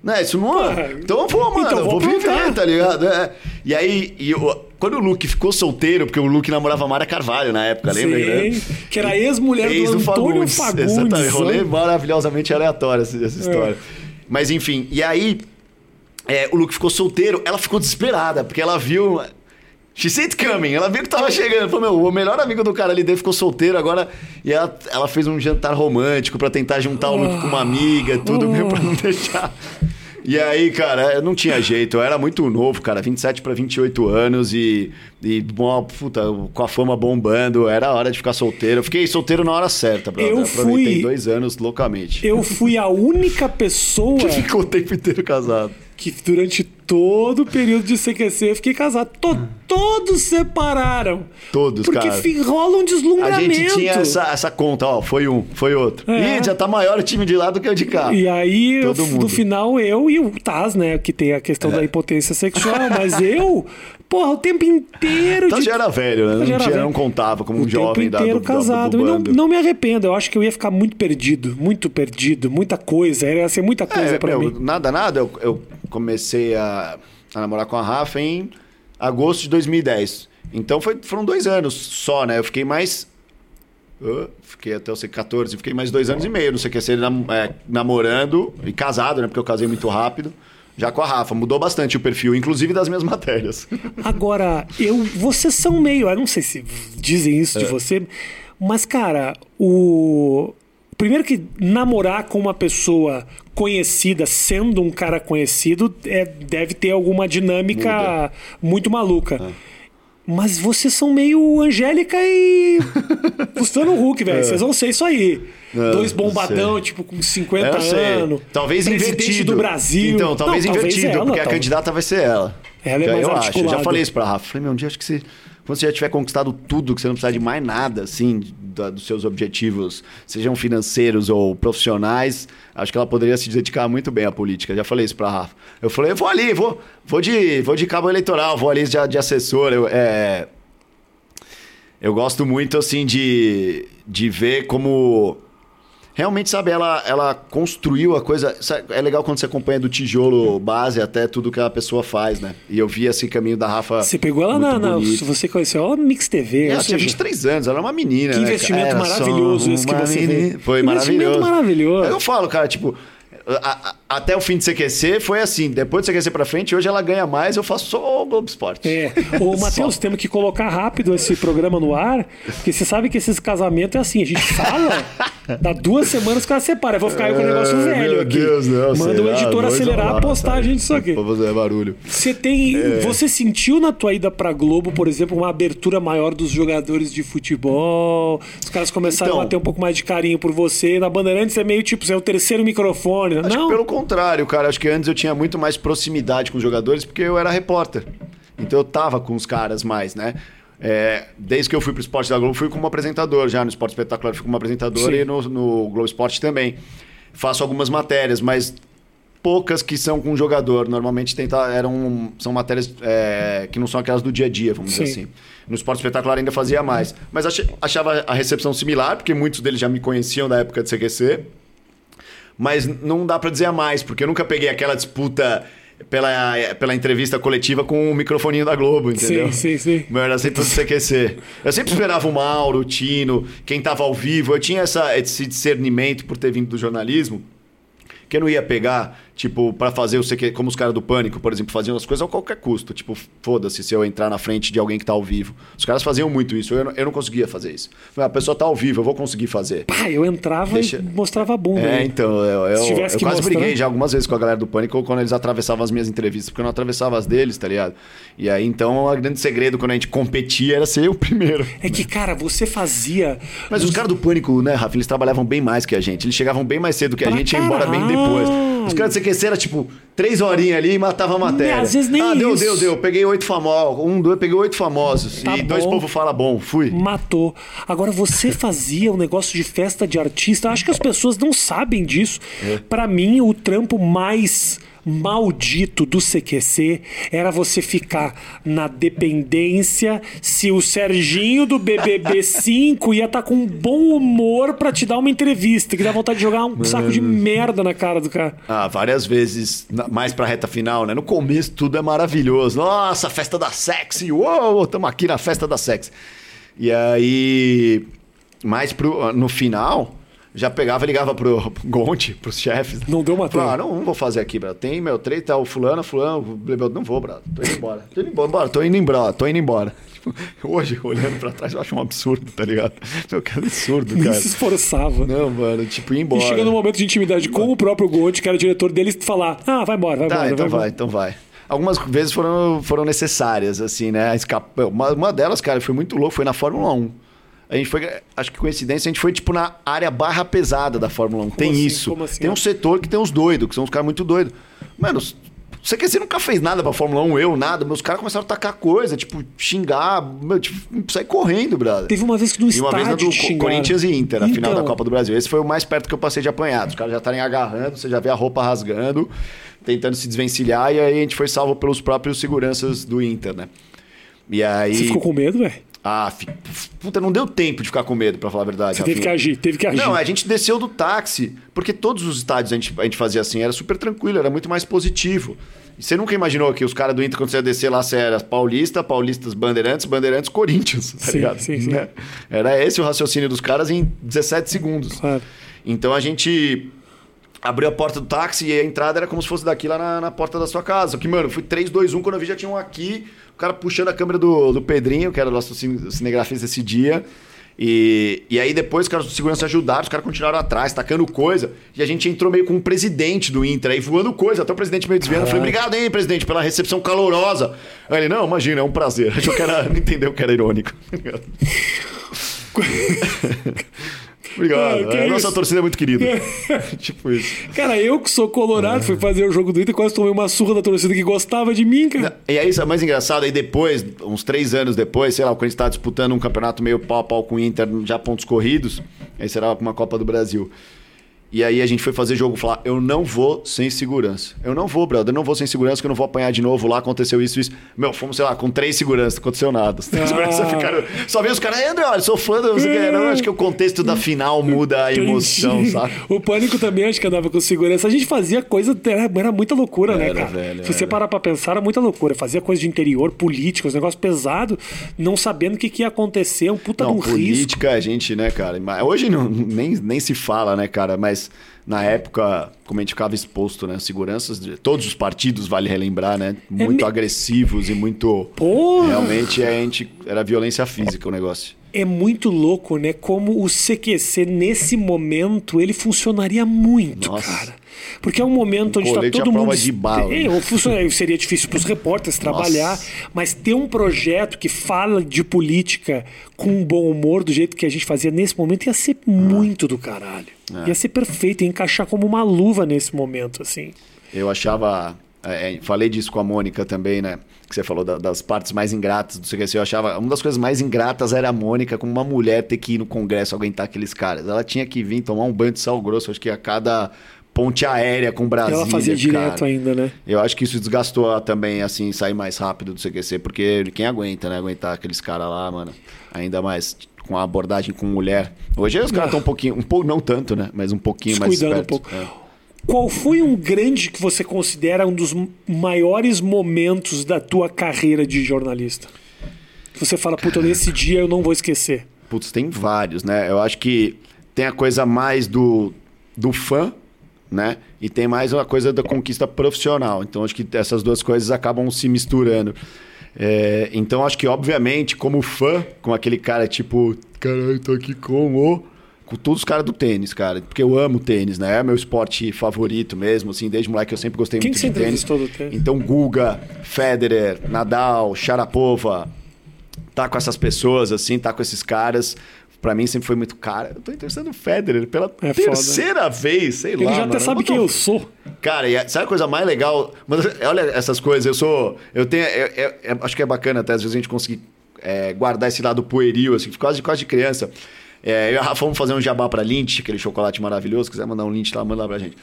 Né? Isso não é. Então eu vou, mano, então eu vou vou viver, tá ligado? É. E aí, e eu- quando o Luke ficou solteiro, porque o Luke namorava a Mara Carvalho na época, lembra? né? Sim, que era ex-mulher do Ex Antônio Fagundes. Exatamente, rolê né? maravilhosamente aleatório essa, essa história. Mas enfim, e aí é, o Luke ficou solteiro, ela ficou desesperada, porque ela viu. She said it coming, ela viu que tava chegando. Falou, meu, o melhor amigo do cara ali dele ficou solteiro agora. E ela, ela fez um jantar romântico pra tentar juntar o Luke com uma amiga, tudo meio [laughs] pra não deixar. E aí, cara, eu não tinha jeito. Eu era muito novo, cara, 27 pra 28 anos e, e bom, puta, com a fama bombando, era a hora de ficar solteiro. Eu fiquei solteiro na hora certa. Eu Aproveitei fui- dois anos loucamente. Eu fui a única pessoa [laughs] Ficou o tempo inteiro casado. que durante todo o período de CQC eu fiquei casado. To- todos separaram. Todos, Porque cara. fi- rola um A deslumbramento. gente tinha essa, essa conta, ó, foi um, foi outro. É. Ih, já tá maior o time de lá do que o de cá. E aí, eu- no final, eu e o Taz, né? Que tem a questão É. da impotência sexual, mas eu, [laughs] porra, o tempo inteiro. Então de- já era velho, né? Já Não, era tinha, velho. não contava como um o jovem tempo da, inteiro do, casado. do, do e não, não me arrependo. Eu acho que eu ia ficar muito perdido. Muito perdido. Muita coisa. Ia ser muita coisa É, pra meu, mim. nada, nada. Eu, eu comecei a, a namorar com a Rafa em agosto de 2010. Então foi, foram dois anos só, né? Eu fiquei mais. Eu fiquei até eu ser 14, fiquei mais dois anos e meio, não sei o que, ser é, namorando e casado, né? Porque eu casei muito rápido. Já com a Rafa, mudou bastante o perfil, inclusive das minhas [laughs] matérias. Agora, eu, vocês são meio. Eu não sei se dizem isso É. de você, mas, cara, o. Primeiro que namorar com uma pessoa conhecida, sendo um cara conhecido, é, deve ter alguma dinâmica Muda. muito maluca. É. Mas vocês são meio Angélica e. [laughs] Luciano Huck, velho. Vocês vão ser isso aí. É. Não, Dois bombadão, tipo, com 50 Eu sei. anos. Talvez presidente invertido. do Brasil. Então, talvez Não, invertido, ela, porque a talvez. candidata vai ser ela. Ela é mais eu acho. Eu já articulada. falei isso pra Rafa. Falei, meu, um dia acho que você. Quando você já tiver conquistado tudo, que você não precisar de mais nada, assim, da- dos seus objetivos, sejam financeiros ou profissionais, acho que ela poderia se dedicar muito bem à política. Já falei isso pra Rafa. Eu falei, eu vou ali, vou, vou, de, vou de cabo eleitoral, vou ali de, de assessor. Eu, é, eu gosto muito, assim, de, de ver como. Realmente, sabe, ela, ela construiu a coisa. É legal quando você acompanha do tijolo base até tudo que a pessoa faz, né? E eu vi esse caminho da Rafa. Você pegou ela na, na-. Se você conheceu ela no Mix TV. Ela ou tinha seja, 23 anos, ela era uma menina, Que né? investimento Era maravilhoso esse que você menina. fez. Foi maravilhoso. maravilhoso. Eu falo, cara, tipo, a- a- até o fim de CQC foi assim. Depois do CQC pra frente, hoje ela ganha mais, eu faço só o Globo Esporte. É. Ô, [laughs] Matheus, temos que colocar rápido esse programa no ar, porque você sabe que esses casamentos é assim, a gente fala, dá duas semanas que ela separa. Eu vou ficar aí com o negócio Ah, velho meu aqui. Deus, não, Manda o editor acelerar lá, a postagem sabe? disso aqui. Pra fazer barulho. Você tem. É. Você sentiu na tua ida pra Globo, por exemplo, uma abertura maior dos jogadores de futebol? Os caras começaram Então- a ter um pouco mais de carinho por você. Na Bandeirantes é meio tipo, você é o terceiro microfone. Acho não. que pelo contrário, cara. Acho que antes eu tinha muito mais proximidade com os jogadores porque eu era repórter. Então eu tava com os caras mais, né? É, desde que eu fui pro Esporte da Globo, fui como apresentador já. No Esporte Espetacular fui como apresentador Sim. e no, no Globo Esporte também. Faço algumas matérias, mas poucas que são com jogador. Normalmente tenta, eram, são matérias é, que não são aquelas do dia a dia, vamos dizer Sim. assim. No Esporte Espetacular ainda fazia mais. Mas ach- achava a recepção similar, porque muitos deles já me conheciam da época de CQC mas não dá pra dizer a mais, porque eu nunca peguei aquela disputa pela, pela entrevista coletiva com o microfoninho da Globo, entendeu? Sim, sim, sim. Mas era sempre do CQC. Eu sempre esperava o Mauro, o Tino, quem tava ao vivo. Eu tinha essa, esse discernimento por ter vindo do jornalismo, que eu não ia pegar, tipo, pra fazer o CQ, como os caras do Pânico, por exemplo, faziam as coisas a qualquer custo. Tipo, foda-se se eu entrar na frente de alguém que tá ao vivo. Os caras faziam muito isso, eu não, eu não conseguia fazer isso. "Ah, A pessoa tá ao vivo, eu vou conseguir fazer. Pá, eu entrava Deixa- e mostrava a bunda. É, né? então, eu, eu, eu que quase mostrar- briguei já algumas vezes com a galera do Pânico quando eles atravessavam as minhas entrevistas, porque eu não atravessava as deles, tá ligado? E aí, então, o grande segredo quando a gente competia era ser o [laughs] primeiro. É que, cara, você fazia. Mas os caras do Pânico, né, Rafa, eles trabalhavam bem mais que a gente. Eles chegavam bem mais cedo que a Pra gente e iam embora bem caralho. depois. Os caras CQC era tipo três horinhas ali e matava a matéria. Às vezes nem ah, deu, isso. deu, deu. Peguei oito famosos. Um, dois, peguei oito famosos. Tá e dois bom. povo fala bom. Fui. Matou. Agora, você [laughs] fazia um negócio de festa de artista. Acho que as pessoas não sabem disso. É. Pra mim, o trampo mais maldito do CQC era você ficar na dependência se o Serginho do BBB 5 ia estar com bom humor pra te dar uma entrevista, que dá vontade de jogar um saco de merda na cara do cara. Ah, várias vezes, mais pra reta final, né? No começo tudo é maravilhoso. Nossa, festa da sexy! Uou, estamos aqui na festa da sexy. E aí, mais pro, no final, já pegava e ligava pro, pro Gonte, pros chefes. Não deu matéria. Falava, ah, não, não vou fazer aqui, bro. Tem meu trem, tá o fulano, fulano, eu não vou, bro. Tô indo embora. Tô indo embora, tô indo embora, tô indo embora. Tipo, hoje, olhando pra trás, eu acho um absurdo, tá ligado? Meu, que absurdo, [laughs] Nem cara. se esforçava. Não, mano, tipo, ir E embora. chega num momento de intimidade com o próprio Gonte, que era diretor dele, falar: Ah, vai embora, vai Tá, embora. então vai vai, então vai. Algumas vezes foram, foram necessárias, assim, né? Escapa... Uma, uma delas, cara, foi muito louco, foi na Fórmula 1. A gente foi, acho que coincidência, a gente foi, tipo, na área barra pesada da Fórmula 1. tem assim? isso. Como assim? Tem um setor que tem uns doidos, que são uns caras muito doidos. Mano, os Você quer dizer, nunca fez nada pra Fórmula 1, eu, nada. Meus caras começaram a tacar coisa, tipo, xingar, meu, tipo, sair correndo, brother. Teve uma vez que no E uma vez na estádio do. Corinthians e Inter, a final da Então, Copa do Brasil. Esse foi o mais perto que eu passei de apanhado. Os caras já estarem agarrando, você já vê a roupa rasgando, tentando se desvencilhar, e aí a gente foi salvo pelos próprios seguranças do Inter, né? E aí. Você ficou com medo, velho? Ah, fi- puta, não deu tempo de ficar com medo, pra falar a verdade. Você teve que agir, teve que agir. Não, a gente desceu do táxi, porque todos os estádios a gente, a gente fazia assim, era super tranquilo, era muito mais positivo. E você nunca imaginou que os caras do Inter, quando você ia descer lá, você era Paulista, Paulistas, Bandeirantes, Bandeirantes, Corinthians, tá Sim, ligado? sim, sim. Né? Era esse o raciocínio dos caras em 17 segundos. Claro. Então a gente abriu a porta do táxi e a entrada era como se fosse daqui lá na, na porta da sua casa. Só que, mano, fui 3, 2, 1, quando eu vi já tinha um aqui, o cara puxando a câmera do, do Pedrinho, que era o nosso cine- cinegrafista esse dia. E, e aí depois os caras do segurança ajudaram, os caras continuaram atrás, tacando coisa. E a gente entrou meio com o presidente do Inter aí, voando coisa. Até o presidente meio desviando. Eu falei, obrigado aí, presidente, pela recepção calorosa. Aí ele, não, imagina, é um prazer. Achou que era, não entendeu que era irônico. [laughs] [laughs] Obrigado. Que a nossa torcida é muito querida. [laughs] tipo isso. Cara, eu que sou colorado, fui fazer o jogo do Inter, quase tomei uma surra da torcida que gostava de mim, cara. E aí, isso é mais engraçado. Aí depois, uns três anos depois, sei lá, quando a gente tá disputando um campeonato meio pau a pau com o Inter, já pontos corridos, aí será uma Copa do Brasil. E aí a gente foi fazer jogo falar, eu não vou sem segurança. Eu não vou, brother, eu não vou sem segurança, que eu não vou apanhar de novo lá, aconteceu isso, isso. Meu, fomos, sei lá, com três seguranças, não aconteceu nada. Os três Ah. seguranças ficaram... Só veio os caras, "Ei, André, olha, sou fã do... Não, acho que o contexto da final muda a emoção, sabe? O pânico também acho que andava com segurança. A gente fazia coisa, era, era muita loucura, né, Era, cara? velho, Se você era. parar pra pensar, era muita loucura. Fazia coisa de interior, política, os negócios pesados, não sabendo o que, que ia acontecer, um puta Não, de um risco. política, a gente, né, cara? Hoje não, nem, nem se fala, né, cara? Mas na época, como a gente ficava exposto, né? Seguranças de todos os partidos, vale relembrar, né? Muito me- agressivos e muito. Porra! Realmente a gente. Era violência física o negócio. É muito louco, né? Como o CQC, nesse momento, ele funcionaria muito, Nossa. cara. Porque é um momento onde está todo mundo. de bala. É, funciona- seria difícil para os repórteres trabalhar, mas ter um projeto que fala de política com bom humor, do jeito que a gente fazia nesse momento, ia ser muito do caralho. É. Ia ser perfeito, ia encaixar como uma luva nesse momento, assim. Eu achava. é, é, falei disso com a Mônica também, né? Que você falou da- das partes mais ingratas do CQC. Eu achava. Uma das coisas mais ingratas era a Mônica, como uma mulher, ter que ir no Congresso aguentar aqueles caras. Ela tinha que vir tomar um banho de sal grosso, acho que a cada ponte aérea com Brasília. Ela fazia direto cara. ainda, né? Eu acho que isso desgastou também, assim, sair mais rápido do CQC, porque quem aguenta, né? Aguentar aqueles caras lá, mano. Ainda mais com a abordagem com mulher. Hoje os caras estão um pouquinho, um pouco, não tanto, né? Mas um pouquinho mais Descuidando um pouco. É. Qual foi um grande que você considera um dos maiores momentos da tua carreira de jornalista? Você fala, puta, nesse dia eu não vou esquecer. Putz, tem vários, né? Eu acho que tem a coisa mais do, do fã, né? E tem mais uma coisa da conquista profissional. Então acho que essas duas coisas acabam se misturando. É, então acho que, obviamente, como fã, com aquele cara tipo, caralho, tô aqui com o. Com todos os caras do tênis, cara. Porque eu amo tênis, né? É meu esporte favorito mesmo, assim, desde moleque eu sempre gostei Quem muito de tênis. entrevistou do tênis? Então, Guga, Federer, Nadal, Sharapova, tá com essas pessoas, assim, tá com esses caras. Pra mim sempre foi muito cara. Eu tô entrevistando o Federer pela É foda. terceira vez, sei Ele lá. já até mano. sabe What quem eu sou. Cara, e sabe a coisa mais legal? Mas olha essas coisas, eu sou. Eu tenho. eu- eu- eu acho que é bacana até, às vezes, a gente conseguir é, guardar esse lado pueril, assim, quase, quase de criança. É, eu e a Rafa fomos fazer um jabá pra Lindt, aquele chocolate maravilhoso. Se quiser mandar um Lindt lá, manda lá pra gente.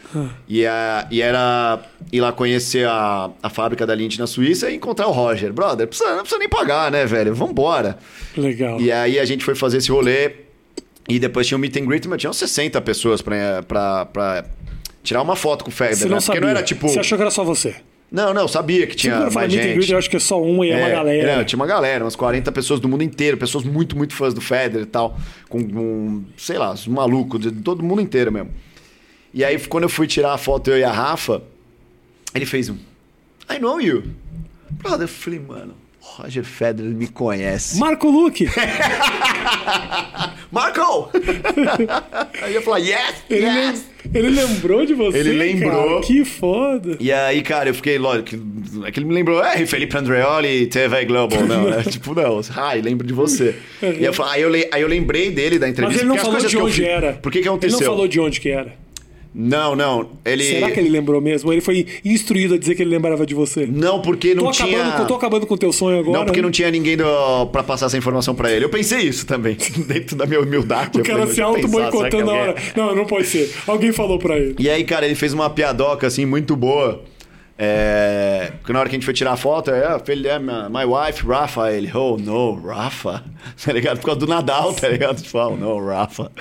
E, a- e era ir lá conhecer a, a fábrica da Lindt na Suíça e encontrar o Roger. Brother, precisa, não precisa nem pagar, né, velho? Vambora. Legal. E aí a gente foi fazer esse rolê e depois tinha um meet and greet, mas tinha uns 60 pessoas pra, pra, pra tirar uma foto com o Federer, Você né? não Porque sabia. não era tipo... Você achou que era só você? Não, não, sabia que tinha Segura mais gente. eu acho que é só um e é, uma É, galera. é, tinha uma galera, umas 40 pessoas do mundo inteiro, pessoas muito, muito fãs do Federer e tal, com, sei lá, os malucos, de todo mundo inteiro mesmo. E aí, quando eu fui tirar a foto, eu e a Rafa, ele fez um I know you. Brother, eu falei, mano, Roger Federer me conhece. Marco Luque. [laughs] Marco! aí [laughs] eu falei, yes, Ele, yes! lem- ele lembrou de você. Ele lembrou. cara. Que foda. E aí, cara, eu fiquei, lógico, é que ele me lembrou, é, Felipe Andreoli, TV Global, não, né? [laughs] tipo, não, ai, lembro de você. E aí eu, falei- aí, eu, aí eu lembrei dele da Mas entrevista. ele não falou de onde fiz- era. Por que que Ele aconteceu? não falou de onde que era. Não, não. Ele... Será que ele lembrou mesmo? Ele foi instruído a dizer que ele lembrava de você? Não, porque não tô tinha. Acabando, tô acabando com o teu sonho agora. Não, porque né? não tinha ninguém do... pra passar essa informação pra ele. Eu pensei isso também, [laughs] dentro da minha humildade. O cara se auto-boicotando na hora. Não, não pode ser. Alguém falou pra ele. E aí, cara, ele fez uma piadoca assim muito boa. É, porque na hora que a gente foi tirar a foto, é, ah, filho, é my wife, Rafa. Ele, oh, no, Rafa. [laughs] Tá ligado? Por causa do Nadal, tá ligado? Tipo, oh, no, Rafa.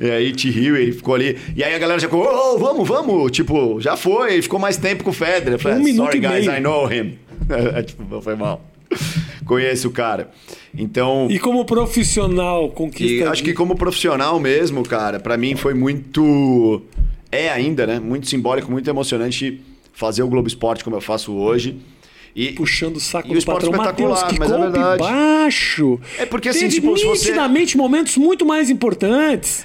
E aí te riu, ele ficou ali. E aí a galera já ficou, oh, vamos, vamos. Tipo, já foi. Ele ficou mais tempo com o Federer. Falei, um minuto sorry, e guys, meio. I know him. [laughs] É, tipo, foi mal. Conheço o cara. Então. E como profissional, conquista. E acho que como profissional mesmo, cara, para mim foi muito. É ainda, né? Muito simbólico, muito emocionante fazer o Globo Esporte como eu faço hoje. E, Puxando o saco e o do esporte patrão Matheus, espetacular, que mas é golpe verdade. baixo. É porque, assim, Teve tipo, se você- nitidamente momentos muito mais importantes.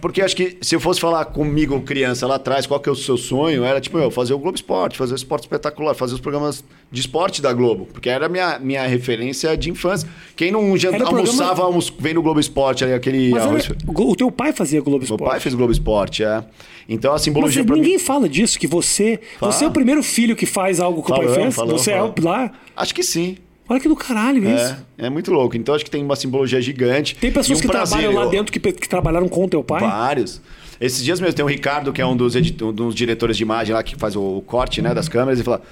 Porque acho que se eu fosse falar comigo, criança, lá atrás, qual que é o seu sonho? Era, tipo, eu fazer o Globo Esporte, fazer o esporte espetacular, fazer os programas de esporte da Globo. Porque era a minha, minha referência de infância. Quem não janta, o programa- almoçava almoço- vendo o Globo Esporte, ali, aquele... Mas arroz- o teu pai fazia Globo Meu Esporte. pai fez Globo Esporte, é. Então a Mas simbologia pra ninguém mim... fala disso, que você. Fala. Você é o primeiro filho que faz algo que o pai fez? falamos, você é o lá. Acho que sim. Olha que do caralho isso. É, é muito louco. Então acho que tem uma simbologia gigante. Tem pessoas um que prazer, trabalham lá eu- dentro que, que trabalharam com o teu pai? Vários. Esses dias mesmo tem o Ricardo, que é um dos, edit- um dos diretores de imagem lá que faz o, corte né, das câmeras, e fala.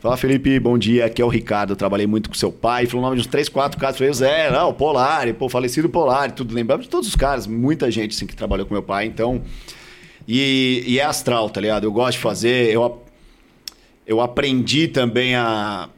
Fala, Felipe, bom dia, aqui é o Ricardo, eu trabalhei muito com seu pai, falou o nome de uns três, quatro caras, falei, Zé, não, Polari, pô, falecido Polari, tudo, lembramos de todos os caras, muita gente assim, que trabalhou com meu pai, então, e, e é astral, tá ligado? Eu gosto de fazer, eu, eu aprendi também a,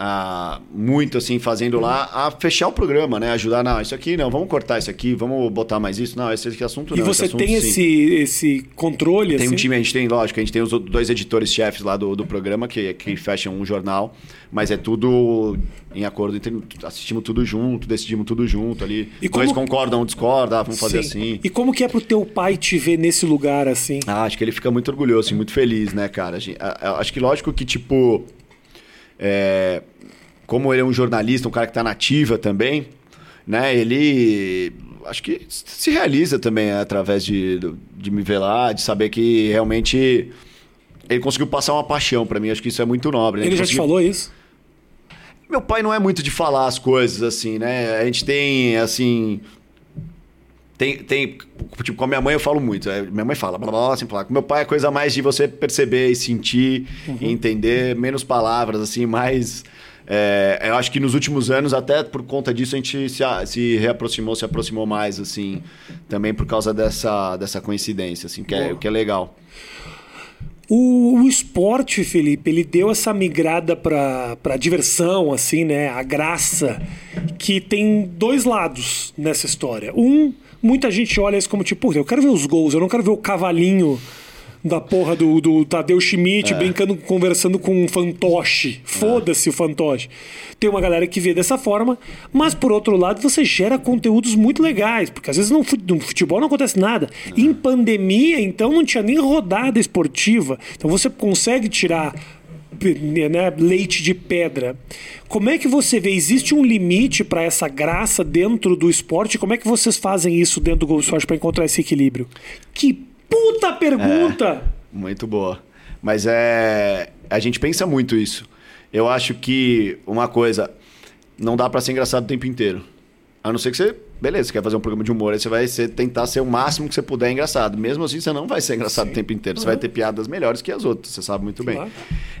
a muito assim fazendo lá a fechar o programa, né? Ajudar não, isso aqui não, vamos cortar isso aqui, vamos botar mais isso, não, esse aqui assunto E não. você esse assunto, tem sim. esse, esse controle, Tem assim? um time, a gente tem, lógico, a gente tem os dois editores-chefes lá do, do programa que, que fecham um jornal, mas é tudo em acordo, entre- assistimos tudo junto, decidimos tudo junto ali. E Dois como- concordam, um discorda, ah, vamos fazer Sim. assim. E como que é pro teu pai te ver nesse lugar assim? Ah, acho que ele fica muito orgulhoso, assim, muito feliz, né, cara? Acho que lógico que, tipo. É, como ele é um jornalista, um cara que tá nativa também, né? Ele. Acho que se realiza também através de, de me ver lá, de saber que realmente ele conseguiu passar uma paixão pra mim. Acho que isso é muito nobre. né? Ele já te falou isso? meu pai não é muito de falar as coisas assim, né? A gente tem, assim. Tem, tem. Tipo, com a minha mãe eu falo muito. é, Minha mãe fala, blá blá blá, assim, falar. Com meu pai é coisa mais de você perceber e sentir e entender, menos palavras, assim, mais. é, eu acho que nos últimos anos, até por conta disso, a gente se, a- se reaproximou, se aproximou mais, assim, também por causa dessa, dessa coincidência, assim, que é, que é legal. O, o esporte, Felipe, ele deu essa migrada pra, pra diversão, assim, né? A graça, que tem dois lados nessa história. Um, muita gente olha isso como tipo, "Puta, eu quero ver os gols, eu não quero ver o cavalinho da porra do, do Tadeu Schmidt brincando, conversando com um fantoche. Foda-se o fantoche. Tem uma galera que vê dessa forma, mas por outro lado você gera conteúdos muito legais, porque às vezes fut- no futebol não acontece nada. Em pandemia, então, não tinha nem rodada esportiva. Então você consegue tirar né, leite de pedra. Como é que você vê? Existe um limite para essa graça dentro do esporte? Como é que vocês fazem isso dentro do Globo Esporte para encontrar esse equilíbrio? Que puta pergunta! Muito boa. Mas é. A gente pensa muito isso. Eu acho que uma coisa. Não dá pra ser engraçado o tempo inteiro. A não ser que você. Beleza, você quer fazer um programa de humor, aí você vai ser, tentar ser o máximo que você puder engraçado. Mesmo assim, você não vai ser engraçado o tempo inteiro. Você vai ter piadas melhores que as outras, você sabe muito bem. Claro.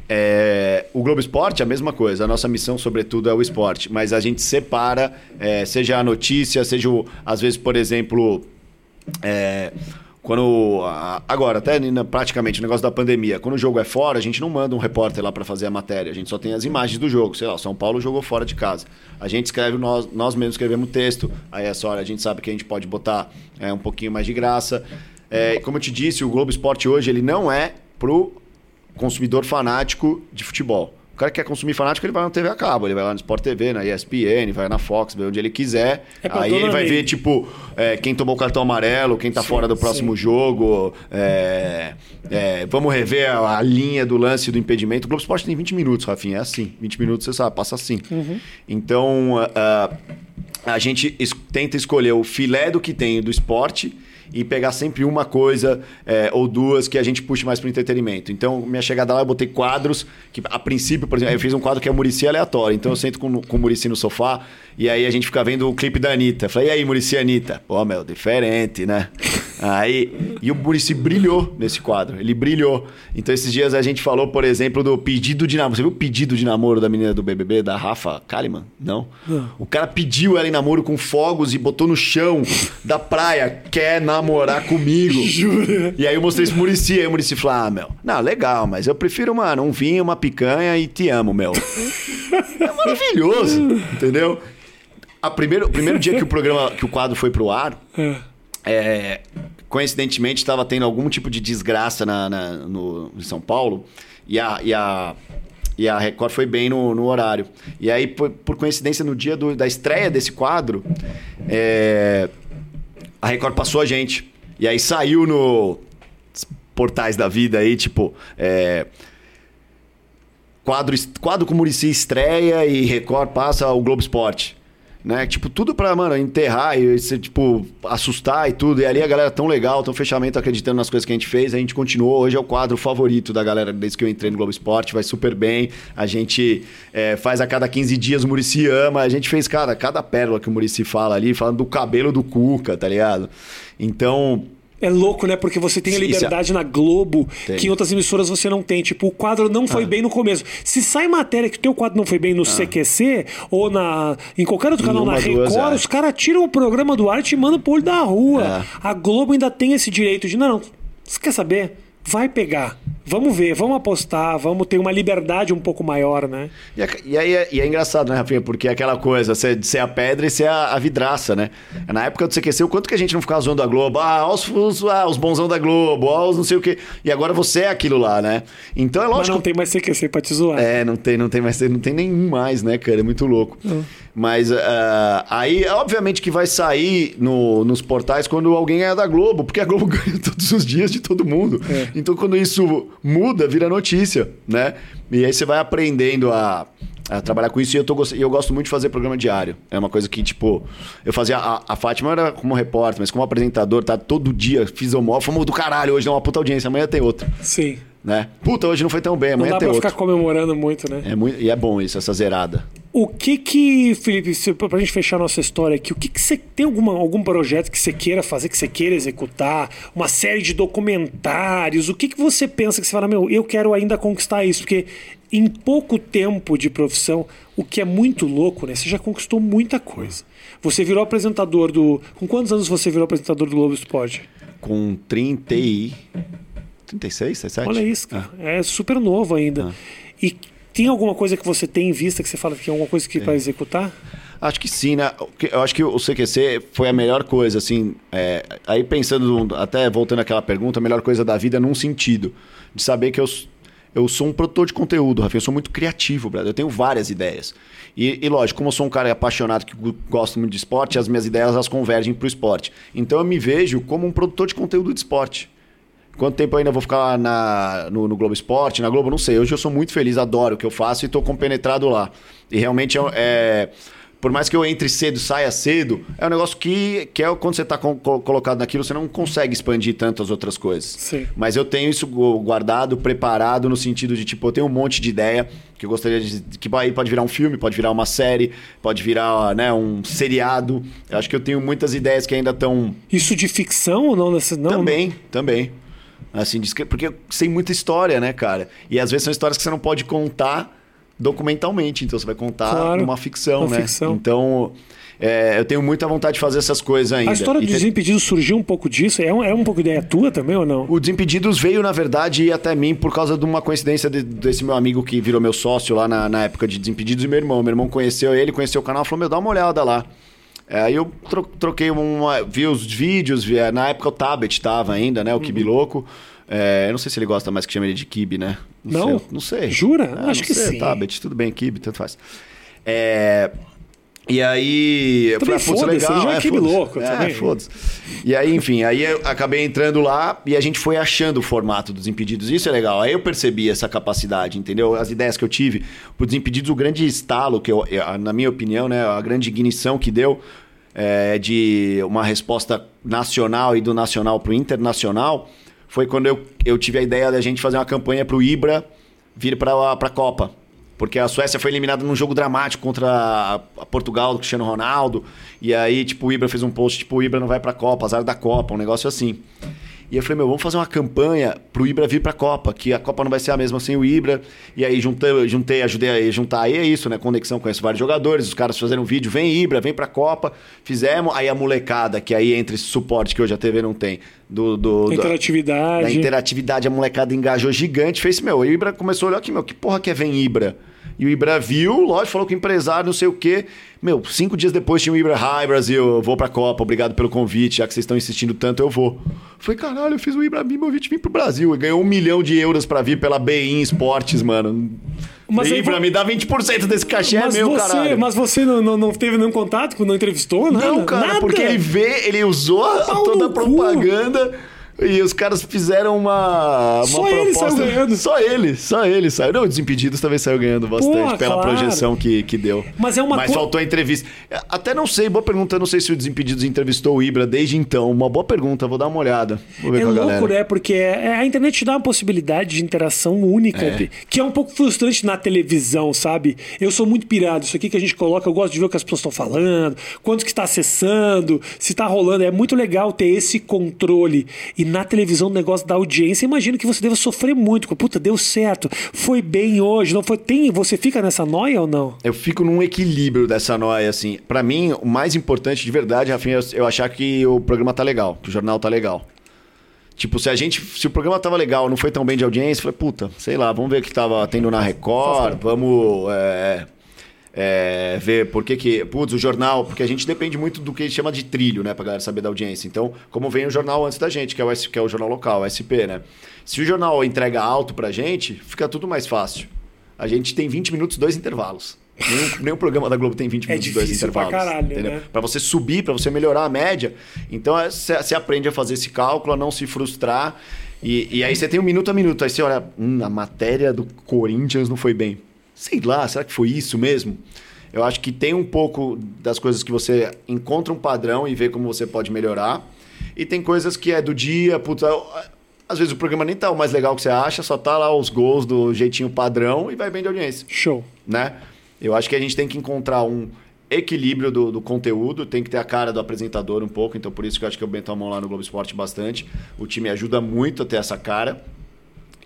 É, o Globo Esporte é a mesma coisa. A nossa missão, sobretudo, é o esporte. Mas a gente separa, é, seja a notícia, seja, o, às vezes, por exemplo. É, quando agora até praticamente o negócio da pandemia quando o jogo é fora a gente não manda um repórter lá para fazer a matéria. A gente só tem as imagens do jogo. Sei lá São Paulo jogou fora de casa. A gente escreve nós nós mesmos escrevemos texto. Aí essa hora a gente sabe que a gente pode botar é, um pouquinho mais de graça. É, como eu te disse o Globo Esporte hoje ele não é pro consumidor fanático de futebol cara que quer consumir fanático, ele vai na TV a cabo, ele vai lá no Sport TV, na ESPN, vai na Fox, vê onde ele quiser. É aí ele vai ver, tipo, é, quem tomou o cartão amarelo, quem tá Sim, fora do próximo sim. jogo. é, é, vamos rever a, a linha do lance do impedimento. O Globo Esporte tem 20 minutos, Rafinha, é assim. 20 minutos, você sabe, passa assim. Uhum. Então, a, a- a gente es- tenta escolher o filé do que tem do esporte e pegar sempre uma coisa é, ou duas que a gente puxe mais pro entretenimento. Então, minha chegada lá, eu botei quadros que, a princípio, por exemplo, eu fiz um quadro que é Murici aleatório. Então, eu sento com, com o Murici no sofá e aí a gente fica vendo o clipe da Anitta. Falei, e aí, Murici Anitta? Pô, meu, diferente, né? Aí, e o Murici brilhou nesse quadro, ele brilhou. Então, esses dias a gente falou, por exemplo, do pedido de namoro. Você viu o pedido de namoro da menina do BBB, da Rafa Kalimann? Não? Não. O cara pediu ela em namoro com fogos e botou no chão da praia, quer namorar comigo. [laughs] Jura? E aí eu mostrei isso pro Murici, aí o Murici falou, ah, meu, não, legal, mas eu prefiro, mano, um vinho, uma picanha e te amo, meu. é maravilhoso, entendeu? A primeiro, o primeiro dia que o programa, que o quadro foi pro ar, É. é, coincidentemente estava tendo algum tipo de desgraça na, na- no, em São Paulo e a, e a, e a Record foi bem no, no horário. E aí, por, por coincidência, no dia do- da estreia desse quadro, é, a Record passou a gente. E aí saiu no portais da vida aí, tipo. é, quadro, quadro com Murici estreia e Record passa o Globo Esporte. Né? Tipo, tudo pra, mano, enterrar e, se, tipo, assustar e tudo. E ali a galera tão legal, tão fechamento, acreditando nas coisas que a gente fez. A gente continuou. Hoje é o quadro favorito da galera desde que eu entrei no Globo Esporte. Vai super bem. A gente é, faz a cada 15 dias, o Murici ama. A gente fez, cara, cada pérola que o Murici fala ali, falando do cabelo do Cuca, tá ligado? Então, É louco, né? Porque você tem a Sim, liberdade na Globo Tem. que em outras emissoras você não tem. Tipo, o quadro não Ah. foi bem no começo. Se sai matéria que o teu quadro não foi bem no CQC ou na, em qualquer outro canal na uma, duas, Record, é. os caras tiram o programa do ar e te mandam pro olho da rua. É. A Globo ainda tem esse direito de, não, você quer saber? Vai pegar. Vamos ver, vamos apostar, vamos ter uma liberdade um pouco maior, né? E, é- e aí é, e é engraçado, né, Rafinha? Porque é aquela coisa, você ser a pedra e ser a, a vidraça, né? Na época do CQC, o quanto que a gente não ficava zoando a Globo? Ah, os, os, ah, os bonzão da Globo, ah, os não sei o quê. E agora você é aquilo lá, né? Então é Mas lógico. não tem mais CQC pra te zoar. É, não tem, não tem mais, não tem nenhum mais, né, cara? É muito louco. Mas ah, aí, obviamente, que vai sair no- nos portais quando alguém ganhar da Globo, porque a Globo [laughs] ganha todos os dias de todo mundo. É. Então, quando isso muda, vira notícia, né? E aí você vai aprendendo a, a trabalhar com isso. E eu, tô, eu gosto muito de fazer programa diário. É uma coisa que, tipo, eu fazia. A, a Fátima era como repórter, mas como apresentador, tá todo dia, fiz o maior, do caralho, hoje dá uma puta audiência, amanhã tem outra, Sim. né? Puta, hoje não foi tão bem, Não amanhã dá tem pra outra. ficar comemorando muito, né? É muito, e é bom isso, essa zerada. O que que, Felipe, se- pra gente fechar nossa história aqui, o que que você tem alguma, algum projeto que você queira fazer, que você queira executar, uma série de documentários, o que que você pensa que você fala, meu, eu quero ainda conquistar isso, porque em pouco tempo de profissão, o que é muito louco, né? Você já conquistou muita coisa. Você virou apresentador do. Com quantos anos você virou apresentador do Globo Esporte? Com 30 e... 36, 37? Olha isso, cara. É super novo ainda. E tem alguma coisa que você tem em vista que você fala que tem alguma coisa que vai executar? Acho que sim, né? Eu acho que o CQC foi a melhor coisa, assim. é, aí pensando, até voltando àquela pergunta, a melhor coisa da vida num sentido. De saber que eu, eu sou um produtor de conteúdo, Rafa. Eu sou muito criativo, brother. Eu tenho várias ideias. E, e lógico, como eu sou um cara apaixonado que go- gosta muito de esporte, as minhas ideias elas convergem pro esporte. Então eu me vejo como um produtor de conteúdo de esporte. Quanto tempo eu ainda vou ficar na, no, no Globo Esporte? Na Globo, não sei. Hoje eu sou muito feliz, adoro o que eu faço e estou compenetrado lá. E realmente é, é- Por mais que eu entre cedo e saia cedo, é um negócio que, que é quando você está colocado naquilo, você não consegue expandir tanto as outras coisas. Sim. Mas eu tenho isso gu- guardado, preparado, no sentido de, tipo, eu tenho um monte de ideia que eu gostaria de. que aí pode virar um filme, pode virar uma série, pode virar né, um seriado. Eu acho que eu tenho muitas ideias que ainda estão. Isso de ficção ou não? Nesse, não Também, também. Assim, porque tem muita história, né, cara? E às vezes são histórias que você não pode contar documentalmente, então você vai contar Claro, numa ficção, uma né? ficção. Então, é, eu tenho muita vontade de fazer essas coisas ainda. A história dos te- Desimpedidos surgiu um pouco disso? É um, é um pouco ideia tua também ou não? O Desimpedidos veio, na verdade, até mim por causa de uma coincidência de- desse meu amigo que virou meu sócio lá na, na época de Desimpedidos e meu irmão. Meu irmão conheceu ele, conheceu o canal, falou: Meu, dá uma olhada lá. É, Aí eu tro- troquei uma. Vi os vídeos, vi, é, na época o Tabet tava ainda, né? O Kibi Louco. É, eu não sei se ele gosta mais que chama ele de Kibi, né? Não? sei, não sei. Jura? É, Acho não que sei, sim. Tabet, tudo bem, Kibi, tanto faz. É. E aí. Eu Também falei, ah, putz, legal. já é foda-se. louco É, foda-se. E aí, enfim, aí eu acabei entrando lá e a gente foi achando o formato dos Impedidos. Isso é legal. Aí eu percebi essa capacidade, entendeu? As ideias que eu tive. Pro Desimpedidos, o grande estalo, que eu, eu- na minha opinião, né, a grande ignição que deu é, de uma resposta nacional e do nacional para o internacional foi quando eu, eu tive a ideia da gente fazer uma campanha para o Ibra vir para a Copa. Porque a Suécia foi eliminada num jogo dramático contra a Portugal do Cristiano Ronaldo. E aí, tipo, o Ibra fez um post, tipo, o Ibra não vai pra Copa, azar da Copa, um negócio assim. E eu falei, meu, vamos fazer uma campanha pro Ibra vir pra Copa, que a Copa não vai ser a mesma sem o Ibra. E aí juntei, juntei ajudei a juntar. Aí é isso, né? Conexão, conheço vários jogadores, os caras fizeram um vídeo, vem Ibra, vem pra Copa. Fizemos, aí a molecada, que aí entre esse suporte que hoje a TV não tem, do... do interatividade. Da, da interatividade, a molecada engajou gigante, fez, meu, o Ibra começou a olhar aqui, meu, que porra que é vem Ibra? E o Ibra viu, lógico, falou que o empresário, não sei o quê. Meu, cinco dias depois tinha o Ibra, hi Brasil, vou pra Copa, obrigado pelo convite, já que vocês estão insistindo tanto, eu vou. Falei, caralho, eu fiz o Ibra Bimovic vir pro Brasil. E ganhou um milhão de euros pra vir pela BIM Esportes, mano. Mas Ibra, vou... me dá 20% desse cachê, mas é meu, você, caralho. Mas você não, não, não, teve nenhum contato, não entrevistou, nada? Não, cara, nada. porque ele vê, ele usou toda a propaganda... Cu. E os caras fizeram uma, uma só proposta. Ele saiu ganhando. Só ele, só ele saiu. Não, o Desimpedidos também saiu ganhando bastante Pô, pela claro. projeção que, que deu. Mas é uma Mas co... faltou a entrevista. Até não sei, boa pergunta. Não sei se o Desimpedidos entrevistou o Ibra desde então. Uma boa pergunta, vou dar uma olhada. Vou ver é com a louco, galera. né? Porque é, a internet dá uma possibilidade de interação única, é. que é um pouco frustrante na televisão, sabe? Eu sou muito pirado. Isso aqui que a gente coloca, eu gosto de ver o que as pessoas estão falando, quantos que está acessando, se está rolando. É muito legal ter esse controle. E na televisão o negócio da audiência, imagino que você deva sofrer muito. Puta, deu certo, foi bem hoje, não foi? Tem, você fica nessa noia ou não? Eu fico num equilíbrio dessa noia, assim. Para mim, o mais importante de verdade, Rafinha, é eu achar que o programa tá legal, que o jornal tá legal. Tipo, se a gente. Se o programa tava legal, não foi tão bem de audiência, foi puta, sei lá, vamos ver o que tava tendo na Record, vamos. É, é, ver por que que... Putz, o jornal... Porque a gente depende muito do que a gente chama de trilho, né? Pra galera saber da audiência. Então, como vem o jornal antes da gente, que é o, que é o jornal local, o SP, né? Se o jornal entrega alto pra gente, fica tudo mais fácil. A gente tem 20 minutos, dois intervalos. Nenhum, [laughs] nenhum programa da Globo tem 20 é minutos, é dois intervalos. Pra caralho, entendeu? Né? Pra você subir, para você melhorar a média. Então, você é, aprende a fazer esse cálculo, a não se frustrar. E, e aí você tem um minuto a minuto. Aí você olha, hum, a matéria do Corinthians não foi bem. Sei lá, será que foi isso mesmo? Eu acho que tem um pouco das coisas que você encontra um padrão e vê como você pode melhorar. E tem coisas que é do dia, puta, às vezes o programa nem tá o mais legal que você acha, só tá lá os gols do jeitinho padrão e vai bem de audiência. Show. Né? Eu acho que a gente tem que encontrar um equilíbrio do, do, conteúdo, tem que ter a cara do apresentador um pouco, então por isso que eu acho que eu bento a mão lá no Globo Esporte bastante. O time ajuda muito a ter essa cara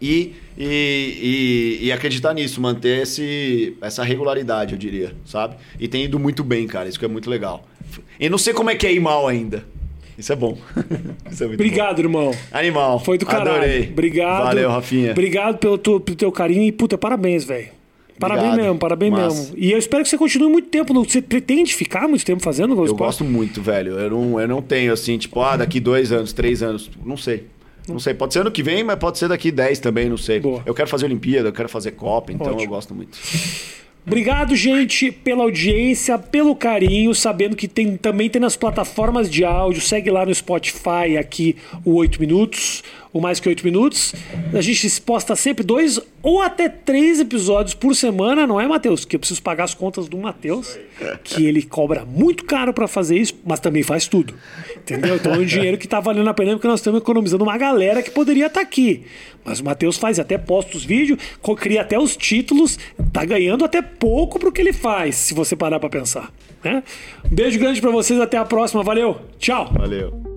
e, e, e, e, acreditar nisso, manter esse, essa regularidade, eu diria, sabe? E tem ido muito bem, cara, isso que é muito legal. E não sei como é que é ir mal ainda. Isso é bom. [laughs] Isso é Obrigado, bom. irmão. Animal. Foi do caralho. Adorei. Obrigado. Valeu, Rafinha. Obrigado pelo teu, pelo teu carinho e, puta, parabéns, velho. Parabéns Obrigado. mesmo, parabéns Massa. mesmo. E eu espero que você continue muito tempo. Você pretende ficar muito tempo fazendo Eu gosto muito, velho. Eu não, eu não tenho assim, tipo, ah, daqui dois anos, três anos. Não sei. Não sei, pode ser ano que vem, mas pode ser daqui 10 também, não sei. Boa. Eu quero fazer Olimpíada, eu quero fazer Copa, então Ótimo. eu gosto muito. Obrigado, gente, pela audiência, pelo carinho, sabendo que tem, também tem nas plataformas de áudio. Segue lá no Spotify aqui o 8 Minutos, o Mais Que 8 Minutos. A gente posta sempre dois ou até três episódios por semana, não é, Matheus? Que eu preciso pagar as contas do Matheus, que ele cobra muito caro para fazer isso, mas também faz tudo. Entendeu? Então é um dinheiro que tá valendo a pena porque nós estamos economizando uma galera que poderia estar tá aqui. Mas o Matheus faz até posta os vídeos, cria até os títulos, tá ganhando até pouco pro que ele faz, se você parar para pensar. Né? Um beijo grande para vocês, até a próxima, valeu, tchau. Valeu.